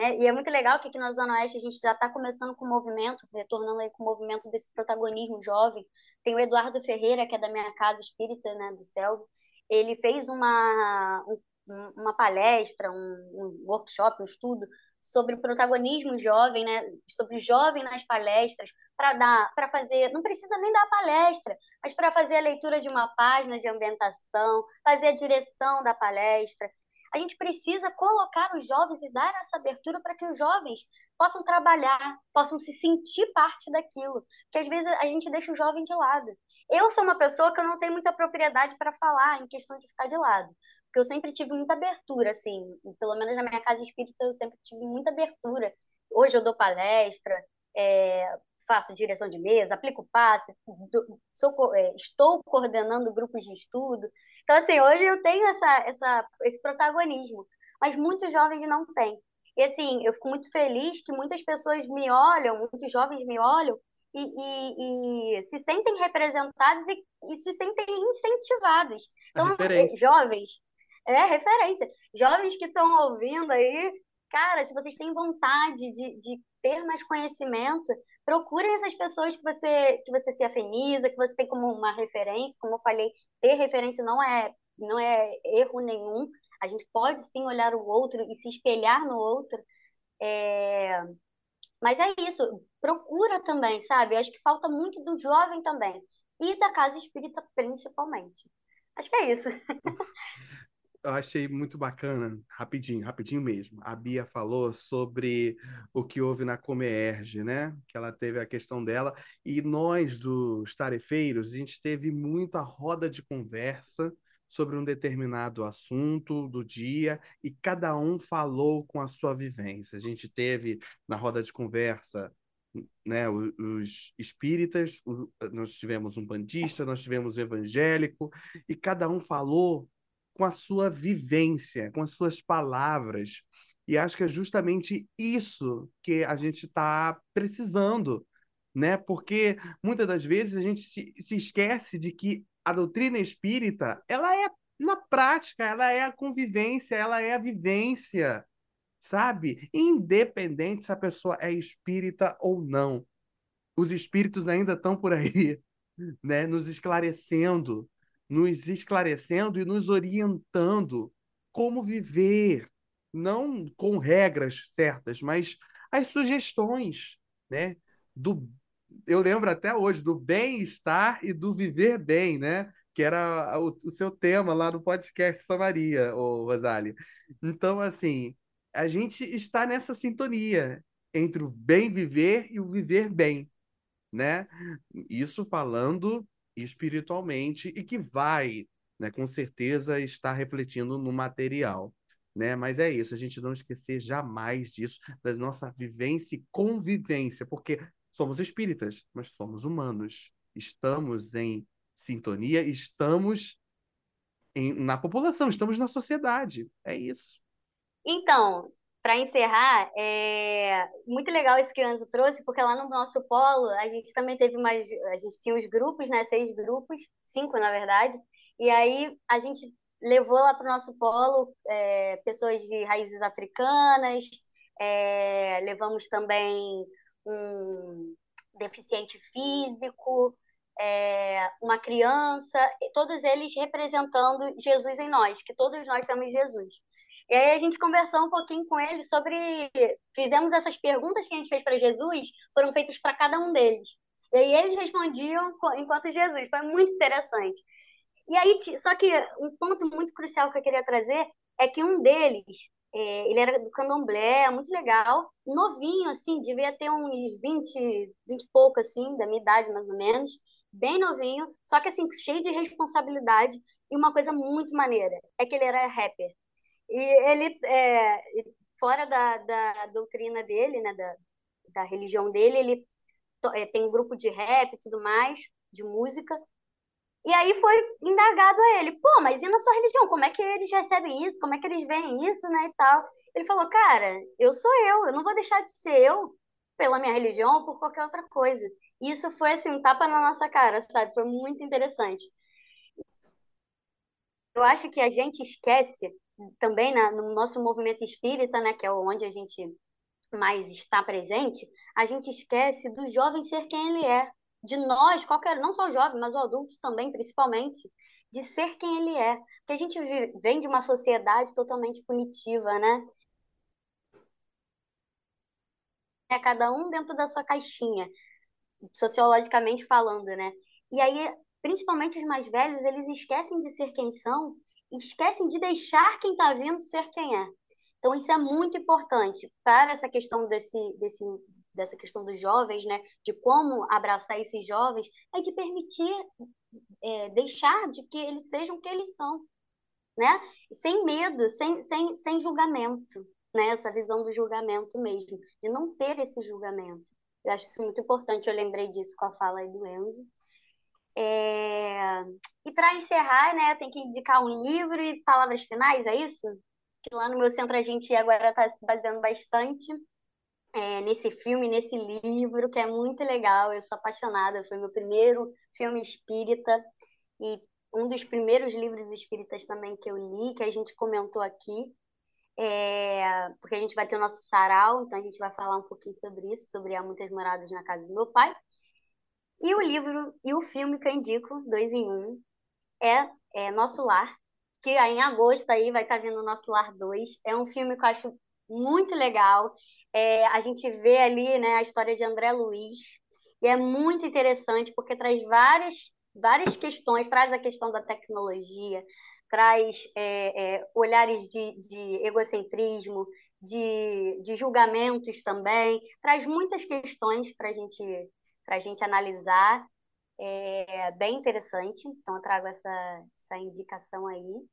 D: né? E é muito legal que aqui na Zona Oeste a gente já está começando com o movimento, retornando aí com o movimento desse protagonismo jovem. Tem o Eduardo Ferreira, que é da minha casa espírita, né, do Céu. Ele fez uma, um uma palestra, um, um, workshop, um estudo sobre o protagonismo jovem, né? Sobre o jovem nas palestras, para dar, para fazer, não precisa nem dar palestra, mas para fazer a leitura de uma página de ambientação, fazer a direção da palestra. A gente precisa colocar os jovens e dar essa abertura para que os jovens possam trabalhar, possam se sentir parte daquilo. Que às vezes a gente deixa o jovem de lado. Eu sou uma pessoa que eu não tenho muita propriedade para falar em questão de ficar de lado porque eu sempre tive muita abertura, assim, pelo menos na minha casa espírita eu sempre tive muita abertura. Hoje eu dou palestra, é, faço direção de mesa, aplico passe, sou, é, estou coordenando grupos de estudo. Então, assim, hoje eu tenho essa, essa, esse protagonismo, mas muitos jovens não têm. E, assim, eu fico muito feliz que muitas pessoas me olham, muitos jovens me olham e, e, e se sentem representados e, e, se sentem incentivados. Então, jovens, é referência. Jovens que estão ouvindo aí, cara, se vocês têm vontade de, de ter mais conhecimento, procurem essas pessoas que você, que você se afiniza, que você tem como uma referência. Como eu falei, ter referência não é, não é erro nenhum. A gente pode sim olhar o outro e se espelhar no outro. É... Mas é isso, procura também, sabe? Eu acho que falta muito do jovem também. E da casa espírita, principalmente. Acho que é isso. [LAUGHS]
C: eu achei muito bacana, rapidinho, rapidinho mesmo. A Bia falou sobre o que houve na Comerge, né? Que ela teve a questão dela. E nós, dos tarefeiros, a gente teve muita roda de conversa sobre um determinado assunto do dia e cada um falou com a sua vivência. A gente teve na roda de conversa né, os espíritas, nós tivemos um bandista, nós tivemos um evangélico, e cada um falou com a sua vivência, com as suas palavras. E acho que é justamente isso que a gente está precisando, né? Porque muitas das vezes a gente se, se esquece de que a doutrina espírita, ela é na prática, ela é a convivência, ela é a vivência, sabe? Independente se a pessoa é espírita ou não. Os espíritos ainda estão por aí, [LAUGHS] né? Nos esclarecendo, nos esclarecendo e nos orientando como viver, não com regras certas, mas as sugestões, né? Do, eu lembro até hoje do bem-estar e do viver bem, né? Que era o, o seu tema lá no podcast Samaria, ô Rosália. Então, assim, a gente está nessa sintonia entre o bem viver e o viver bem, né? Isso falando espiritualmente e que vai, né, com certeza, estar refletindo no material. Né? Mas é isso, a gente não esquecer jamais disso, da nossa vivência e convivência, porque somos espíritas, mas somos humanos. Estamos em sintonia, estamos em, na população, estamos na sociedade. É isso.
D: Então, para encerrar, é muito legal isso que o Enzo trouxe, porque lá no nosso polo a gente também teve mais. A gente tinha os grupos, né? Seis grupos, cinco na verdade. E aí a gente levou lá para o nosso polo é, pessoas de raízes africanas, é, levamos também um deficiente físico, é, uma criança, todos eles representando Jesus em nós, que todos nós temos Jesus. E aí a gente conversou um pouquinho com ele sobre. Fizemos essas perguntas que a gente fez para Jesus, foram feitas para cada um deles. E aí eles respondiam enquanto Jesus. Foi muito interessante. E aí, só que um ponto muito crucial que eu queria trazer é que um deles, é, ele era do candomblé, muito legal, novinho, assim, devia ter uns 20, 20 e pouco, assim, da minha idade, mais ou menos, bem novinho, só que, assim, cheio de responsabilidade, e uma coisa muito maneira, é que ele era rapper. E ele, é, fora da, da doutrina dele, né, da, da religião dele, ele é, tem um grupo de rap e tudo mais, de música. E aí foi indagado a ele, pô, mas e na sua religião? Como é que eles recebem isso? Como é que eles veem isso, né, e tal? Ele falou, cara, eu sou eu, eu não vou deixar de ser eu pela minha religião ou por qualquer outra coisa. E isso foi, assim, um tapa na nossa cara, sabe? Foi muito interessante. Eu acho que a gente esquece também na, no nosso movimento espírita, né, que é onde a gente mais está presente, a gente esquece do jovem ser quem ele é. de nós, qualquer, não só o jovem, mas o adulto também, principalmente, de ser quem ele é. Porque a gente vem de uma sociedade totalmente punitiva, né? É cada um dentro da sua caixinha, sociologicamente falando, né? E aí, principalmente os mais velhos, eles esquecem de ser quem são, esquecem de deixar quem está vindo ser quem é. Então, isso é muito importante para essa questão desse, desse, dessa questão dos jovens, né? De como abraçar esses jovens, é de permitir, é, deixar de que eles sejam o que eles são, né? Sem medo, sem, sem, sem julgamento, né? Essa visão do julgamento mesmo, de não ter esse julgamento. Eu acho isso muito importante, eu lembrei disso com a fala aí do Enzo. É... E para encerrar, né, tem que indicar um livro e palavras finais, é isso? Que lá no meu centro a gente agora está se baseando bastante é, nesse filme, nesse livro, que é muito legal. Eu sou apaixonada, foi meu primeiro filme espírita e um dos primeiros livros espíritas também que eu li, que a gente comentou aqui. É, porque a gente vai ter o nosso sarau, então a gente vai falar um pouquinho sobre isso, sobre Há Muitas Moradas na Casa do Meu Pai. E o livro e o filme que eu indico, dois em um, é, é Nosso Lar, que em agosto aí vai estar vindo Nosso Lar 2. É um filme que eu acho muito legal. É, a gente vê ali né, a história de André Luiz, e é muito interessante porque traz várias, várias questões, traz a questão da tecnologia, traz é, é, olhares de, de egocentrismo, de, de julgamentos também, traz muitas questões para gente, a gente analisar. É bem interessante, então eu trago essa, essa indicação aí.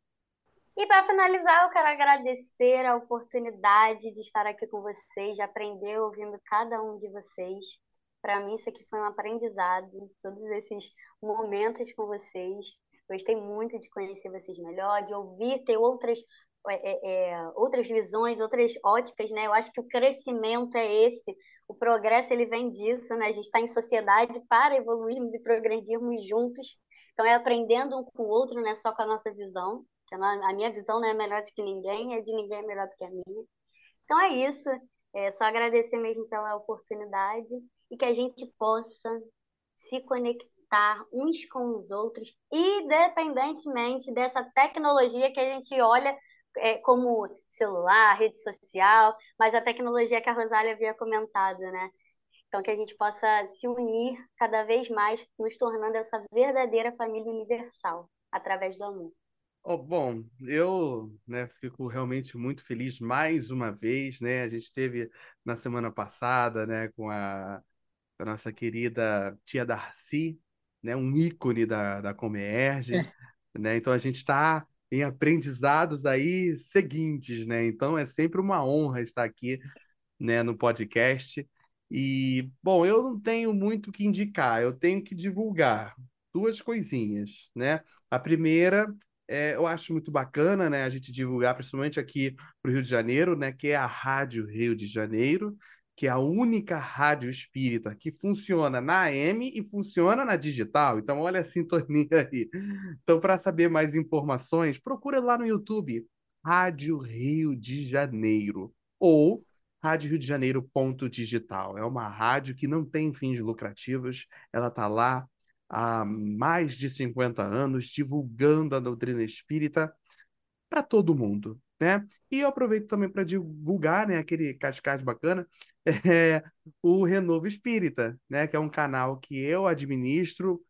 D: E para finalizar, eu quero agradecer a oportunidade de estar aqui com vocês, de aprender ouvindo cada um de vocês. Para mim, isso aqui foi um aprendizado, todos esses momentos com vocês. Gostei muito de conhecer vocês melhor, de ouvir, ter outras, é, é, outras visões, outras óticas, né? Eu acho que o crescimento é esse, o progresso ele vem disso, né? A gente está em sociedade para evoluirmos e progredirmos juntos. Então é aprendendo um com o outro, não é só com a nossa visão que a minha visão não é melhor do que ninguém, é de ninguém melhor do que a minha. Então é isso, é só agradecer mesmo pela oportunidade e que a gente possa se conectar uns com os outros, independentemente dessa tecnologia que a gente olha é, como celular, rede social, mas a tecnologia que a Rosália havia comentado, né? Então, que a gente possa se unir cada vez mais, nos tornando essa verdadeira família universal, através do amor.
C: Oh, bom, eu né, fico realmente muito feliz mais uma vez, né? A gente teve na semana passada, né, com a, a nossa querida tia Darcy, né, um ícone da, da Comerge, é. né? Então a gente está em aprendizados aí seguintes, né? Então é sempre uma honra estar aqui, né, no podcast. E, bom, eu não tenho muito o que indicar, eu tenho que divulgar duas coisinhas, né? A primeira é, eu acho muito bacana, né, a gente divulgar, principalmente aqui para o Rio de Janeiro, né, que é a Rádio Rio de Janeiro, que é a única rádio espírita que funciona na AM e funciona na digital. Então, olha a sintonia aí. Então, para saber mais informações, procura lá no YouTube, Rádio Rio de Janeiro, ou Rádio Rio de Janeiro ponto digital. É uma rádio que não tem fins lucrativos, ela está lá há mais de 50 anos, divulgando a doutrina espírita para todo mundo, né? E eu aproveito também para divulgar, né, aquele cascade bacana, é, o Renovo Espírita, né, que é um canal que eu administro,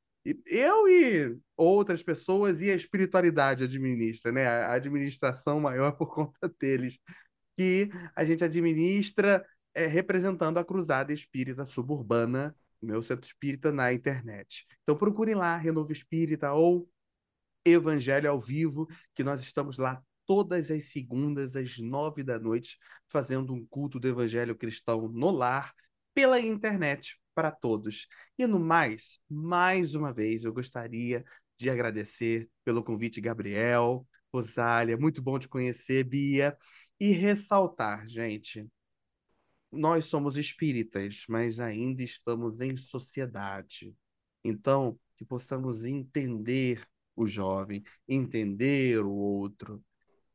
C: eu e outras pessoas e a espiritualidade administra, né? A administração maior [LAUGHS] por conta deles, que a gente administra é, representando a Cruzada Espírita Suburbana meu centro espírita na internet. Então procurem lá Renovo Espírita ou Evangelho ao Vivo, que nós estamos lá todas as segundas às nove da noite, fazendo um culto do Evangelho cristão no lar, pela internet, para todos. E no mais, mais uma vez, eu gostaria de agradecer pelo convite, Gabriel, Rosália, muito bom te conhecer, Bia, e ressaltar, gente, nós somos espíritas, mas ainda estamos em sociedade. Então, que possamos entender o jovem, entender o outro,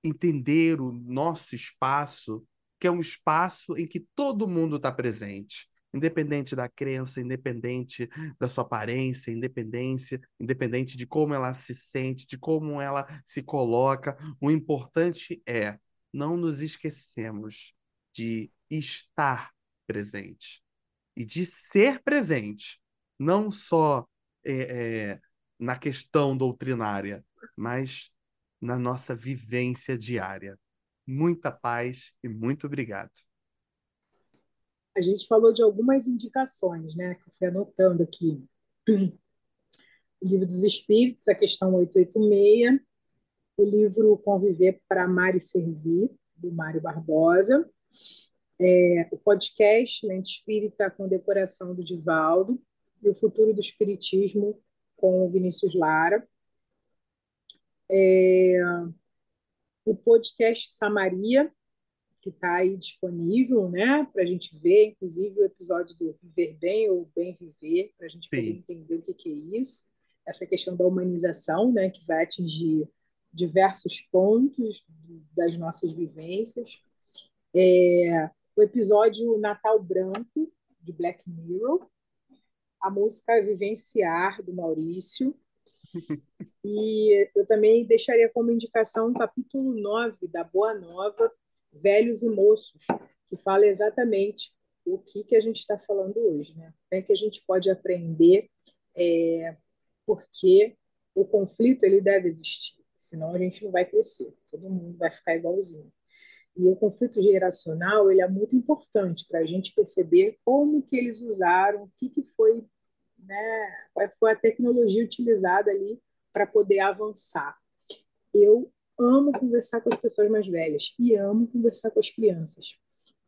C: entender o nosso espaço, que é um espaço em que todo mundo está presente. independente da crença, independente da sua aparência, independência, independente de como ela se sente, de como ela se coloca. O importante é não nos esquecemos de estar presente e de ser presente, não só é, é, na questão doutrinária, mas na nossa vivência diária. Muita paz e muito obrigado.
B: A gente falou de algumas indicações, né, que eu fui anotando aqui. O livro dos Espíritos, a questão 886, o livro Conviver para Amar e Servir, do Mário Barbosa, é, o podcast Lente Espírita com decoração do Divaldo e o Futuro do Espiritismo com o Vinícius Lara. É, o podcast Samaria, que está aí disponível, né, para a gente ver, inclusive o episódio do Viver Bem ou Bem Viver, para a gente poder entender o que, que é isso. Essa questão da humanização, né, que vai atingir diversos pontos das nossas vivências. É, o episódio Natal Branco, de Black Mirror, a música Vivenciar, do Maurício. E eu também deixaria como indicação o capítulo 9 da Boa Nova, Velhos e Moços, que fala exatamente o que, que a gente está falando hoje. Né? Como é que a gente pode aprender é, porque o conflito ele deve existir, senão a gente não vai crescer, todo mundo vai ficar igualzinho. E o conflito geracional ele é muito importante para a gente perceber como que eles usaram, o que, que foi, né, qual foi a tecnologia utilizada ali para poder avançar. Eu amo conversar com as pessoas mais velhas e amo conversar com as crianças.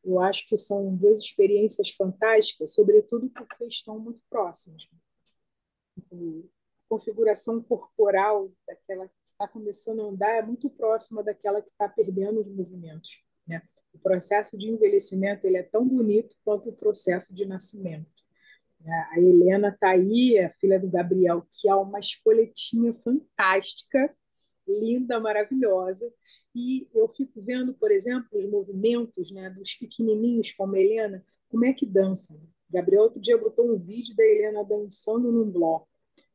B: Eu acho que são duas experiências fantásticas, sobretudo porque estão muito próximas. A configuração corporal daquela está começando a andar é muito próxima daquela que está perdendo os movimentos. Né? O processo de envelhecimento ele é tão bonito quanto o processo de nascimento. A Helena está aí, a filha do Gabriel, que é uma espoletinha fantástica, linda, maravilhosa. E eu fico vendo, por exemplo, os movimentos né, dos pequenininhos como a Helena, como é que dançam. Gabriel outro dia botou um vídeo da Helena dançando num bloco.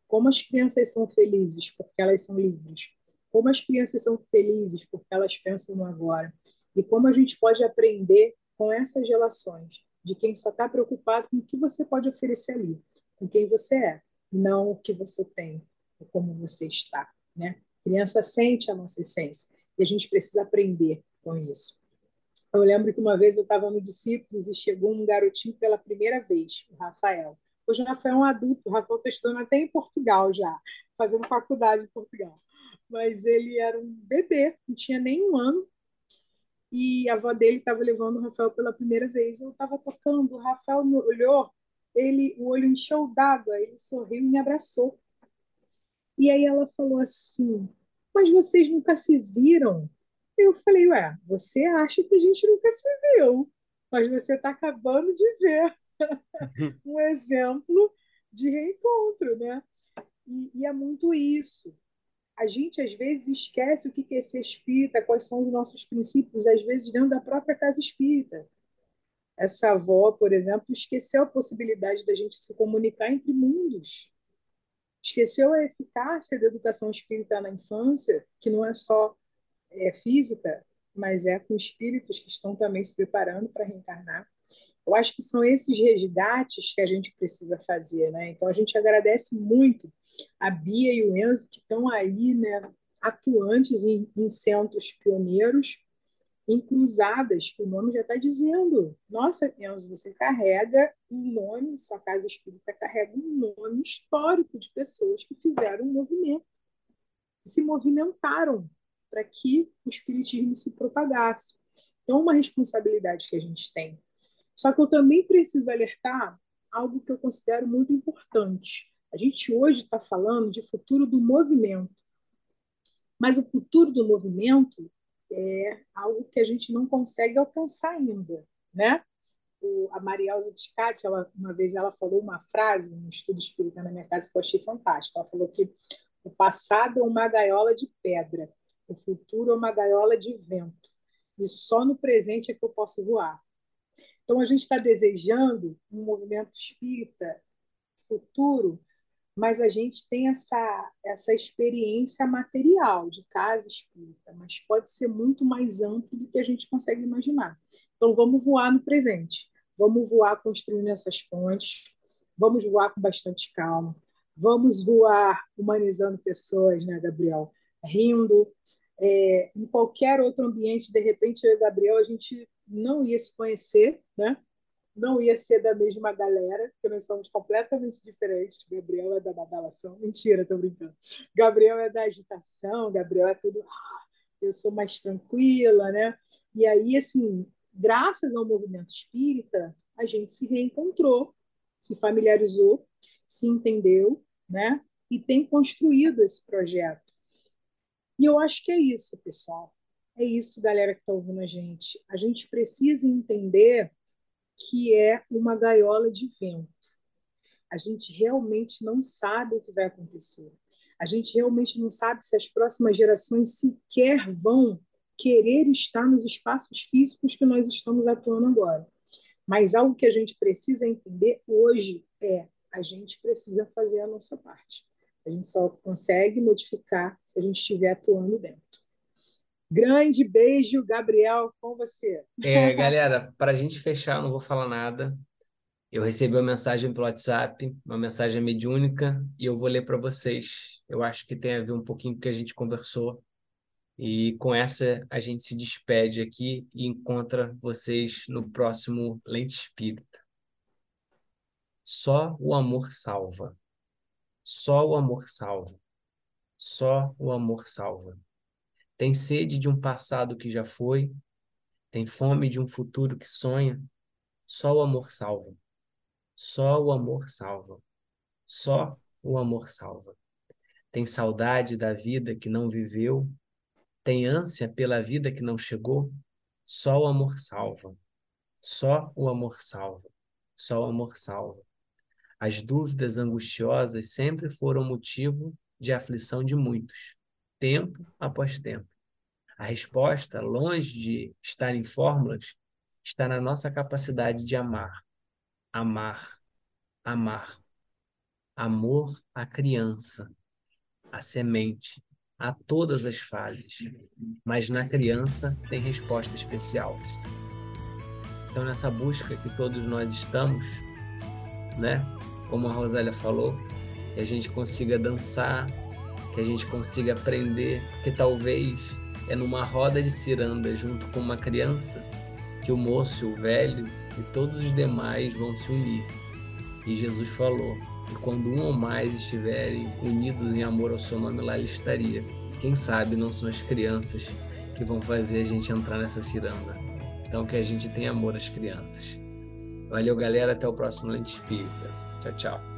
B: Como as crianças são felizes porque elas são livres. Como as crianças são felizes porque elas pensam no agora. E como a gente pode aprender com essas relações de quem só está preocupado com o que você pode oferecer ali, com quem você é, não o que você tem, ou como você está. Né? A criança sente a nossa essência e a gente precisa aprender com isso. Eu lembro que uma vez eu estava no Discípulos e chegou um garotinho pela primeira vez, o Rafael. Hoje o Rafael é um adulto, o Rafael está estudando até em Portugal já, fazendo faculdade em Portugal. Mas ele era um bebê, não tinha nem um ano. E a avó dele estava levando o Rafael pela primeira vez. Eu estava tocando, o Rafael me olhou, ele, o olho encheu d'água, ele sorriu e me abraçou. E aí ela falou assim: Mas vocês nunca se viram? Eu falei: Ué, você acha que a gente nunca se viu, mas você está acabando de ver. [LAUGHS] um exemplo de reencontro, né? E, e, é muito isso. A gente, às vezes, esquece o que é ser espírita, quais são os nossos princípios, às vezes, dentro da própria casa espírita. Essa avó, por exemplo, esqueceu a possibilidade da gente se comunicar entre mundos. Esqueceu a eficácia da educação espírita na infância, que não é só é, física, mas é com espíritos que estão também se preparando para reencarnar. Eu acho que são esses resgates que a gente precisa fazer, né? Então a gente agradece muito a Bia e o Enzo que estão aí, né, atuantes em, em centros pioneiros, em cruzadas, que o nome já está dizendo. Nossa, Enzo, você carrega um nome, sua casa espírita carrega um nome histórico de pessoas que fizeram um movimento, que se movimentaram para que o espiritismo se propagasse. Então, uma responsabilidade que a gente tem só que eu também preciso alertar algo que eu considero muito importante. A gente hoje está falando de futuro do movimento, mas o futuro do movimento é algo que a gente não consegue alcançar ainda, né? O, a Marielza Tiscati, ela, uma vez ela falou uma frase no estudo espírita na minha casa que eu achei fantástica. Ela falou que o passado é uma gaiola de pedra, o futuro é uma gaiola de vento, e só no presente é que eu posso voar. Então, a gente está desejando um movimento espírita futuro, mas a gente tem essa, essa experiência material de casa espírita, mas pode ser muito mais amplo do que a gente consegue imaginar. Então, vamos voar no presente, vamos voar construindo essas pontes, vamos voar com bastante calma, vamos voar humanizando pessoas, né, Gabriel? Rindo. É, em qualquer outro ambiente, de repente, eu e o Gabriel, a gente não ia se conhecer, né? não ia ser da mesma galera, porque nós somos completamente diferentes. Gabriel é da badalação. Mentira, tô brincando. Gabriel é da agitação, Gabriel é tudo. Ah, eu sou mais tranquila, né? E aí, assim, graças ao movimento espírita, a gente se reencontrou, se familiarizou, se entendeu, né? E tem construído esse projeto. E eu acho que é isso, pessoal. É isso, galera que está ouvindo a gente. A gente precisa entender que é uma gaiola de vento. A gente realmente não sabe o que vai acontecer. A gente realmente não sabe se as próximas gerações sequer vão querer estar nos espaços físicos que nós estamos atuando agora. Mas algo que a gente precisa entender hoje é a gente precisa fazer a nossa parte. A gente só consegue modificar se a gente estiver atuando dentro. Grande beijo, Gabriel, com você.
A: É, galera, para a gente fechar, eu não vou falar nada. Eu recebi uma mensagem pelo WhatsApp, uma mensagem mediúnica, e eu vou ler para vocês. Eu acho que tem a ver um pouquinho com o que a gente conversou. E com essa a gente se despede aqui e encontra vocês no próximo Lente Espírita. Só o amor salva. Só o amor salva. Só o amor salva. Tem sede de um passado que já foi, tem fome de um futuro que sonha. Só o amor salva. Só o amor salva. Só o amor salva. Tem saudade da vida que não viveu, tem ânsia pela vida que não chegou. Só o amor salva. Só o amor salva. Só o amor salva. As dúvidas angustiosas sempre foram motivo de aflição de muitos, tempo após tempo. A resposta, longe de estar em fórmulas, está na nossa capacidade de amar. Amar, amar. Amor à criança, à semente, a todas as fases. Mas na criança tem resposta especial. Então, nessa busca que todos nós estamos, né? Como a Rosália falou, que a gente consiga dançar, que a gente consiga aprender, porque talvez é numa roda de ciranda junto com uma criança que o moço, o velho e todos os demais vão se unir. E Jesus falou que quando um ou mais estiverem unidos em amor ao seu nome, lá ele estaria. Quem sabe não são as crianças que vão fazer a gente entrar nessa ciranda. Então que a gente tenha amor às crianças. Valeu, galera. Até o próximo Lente Espírita. Tchau, tchau.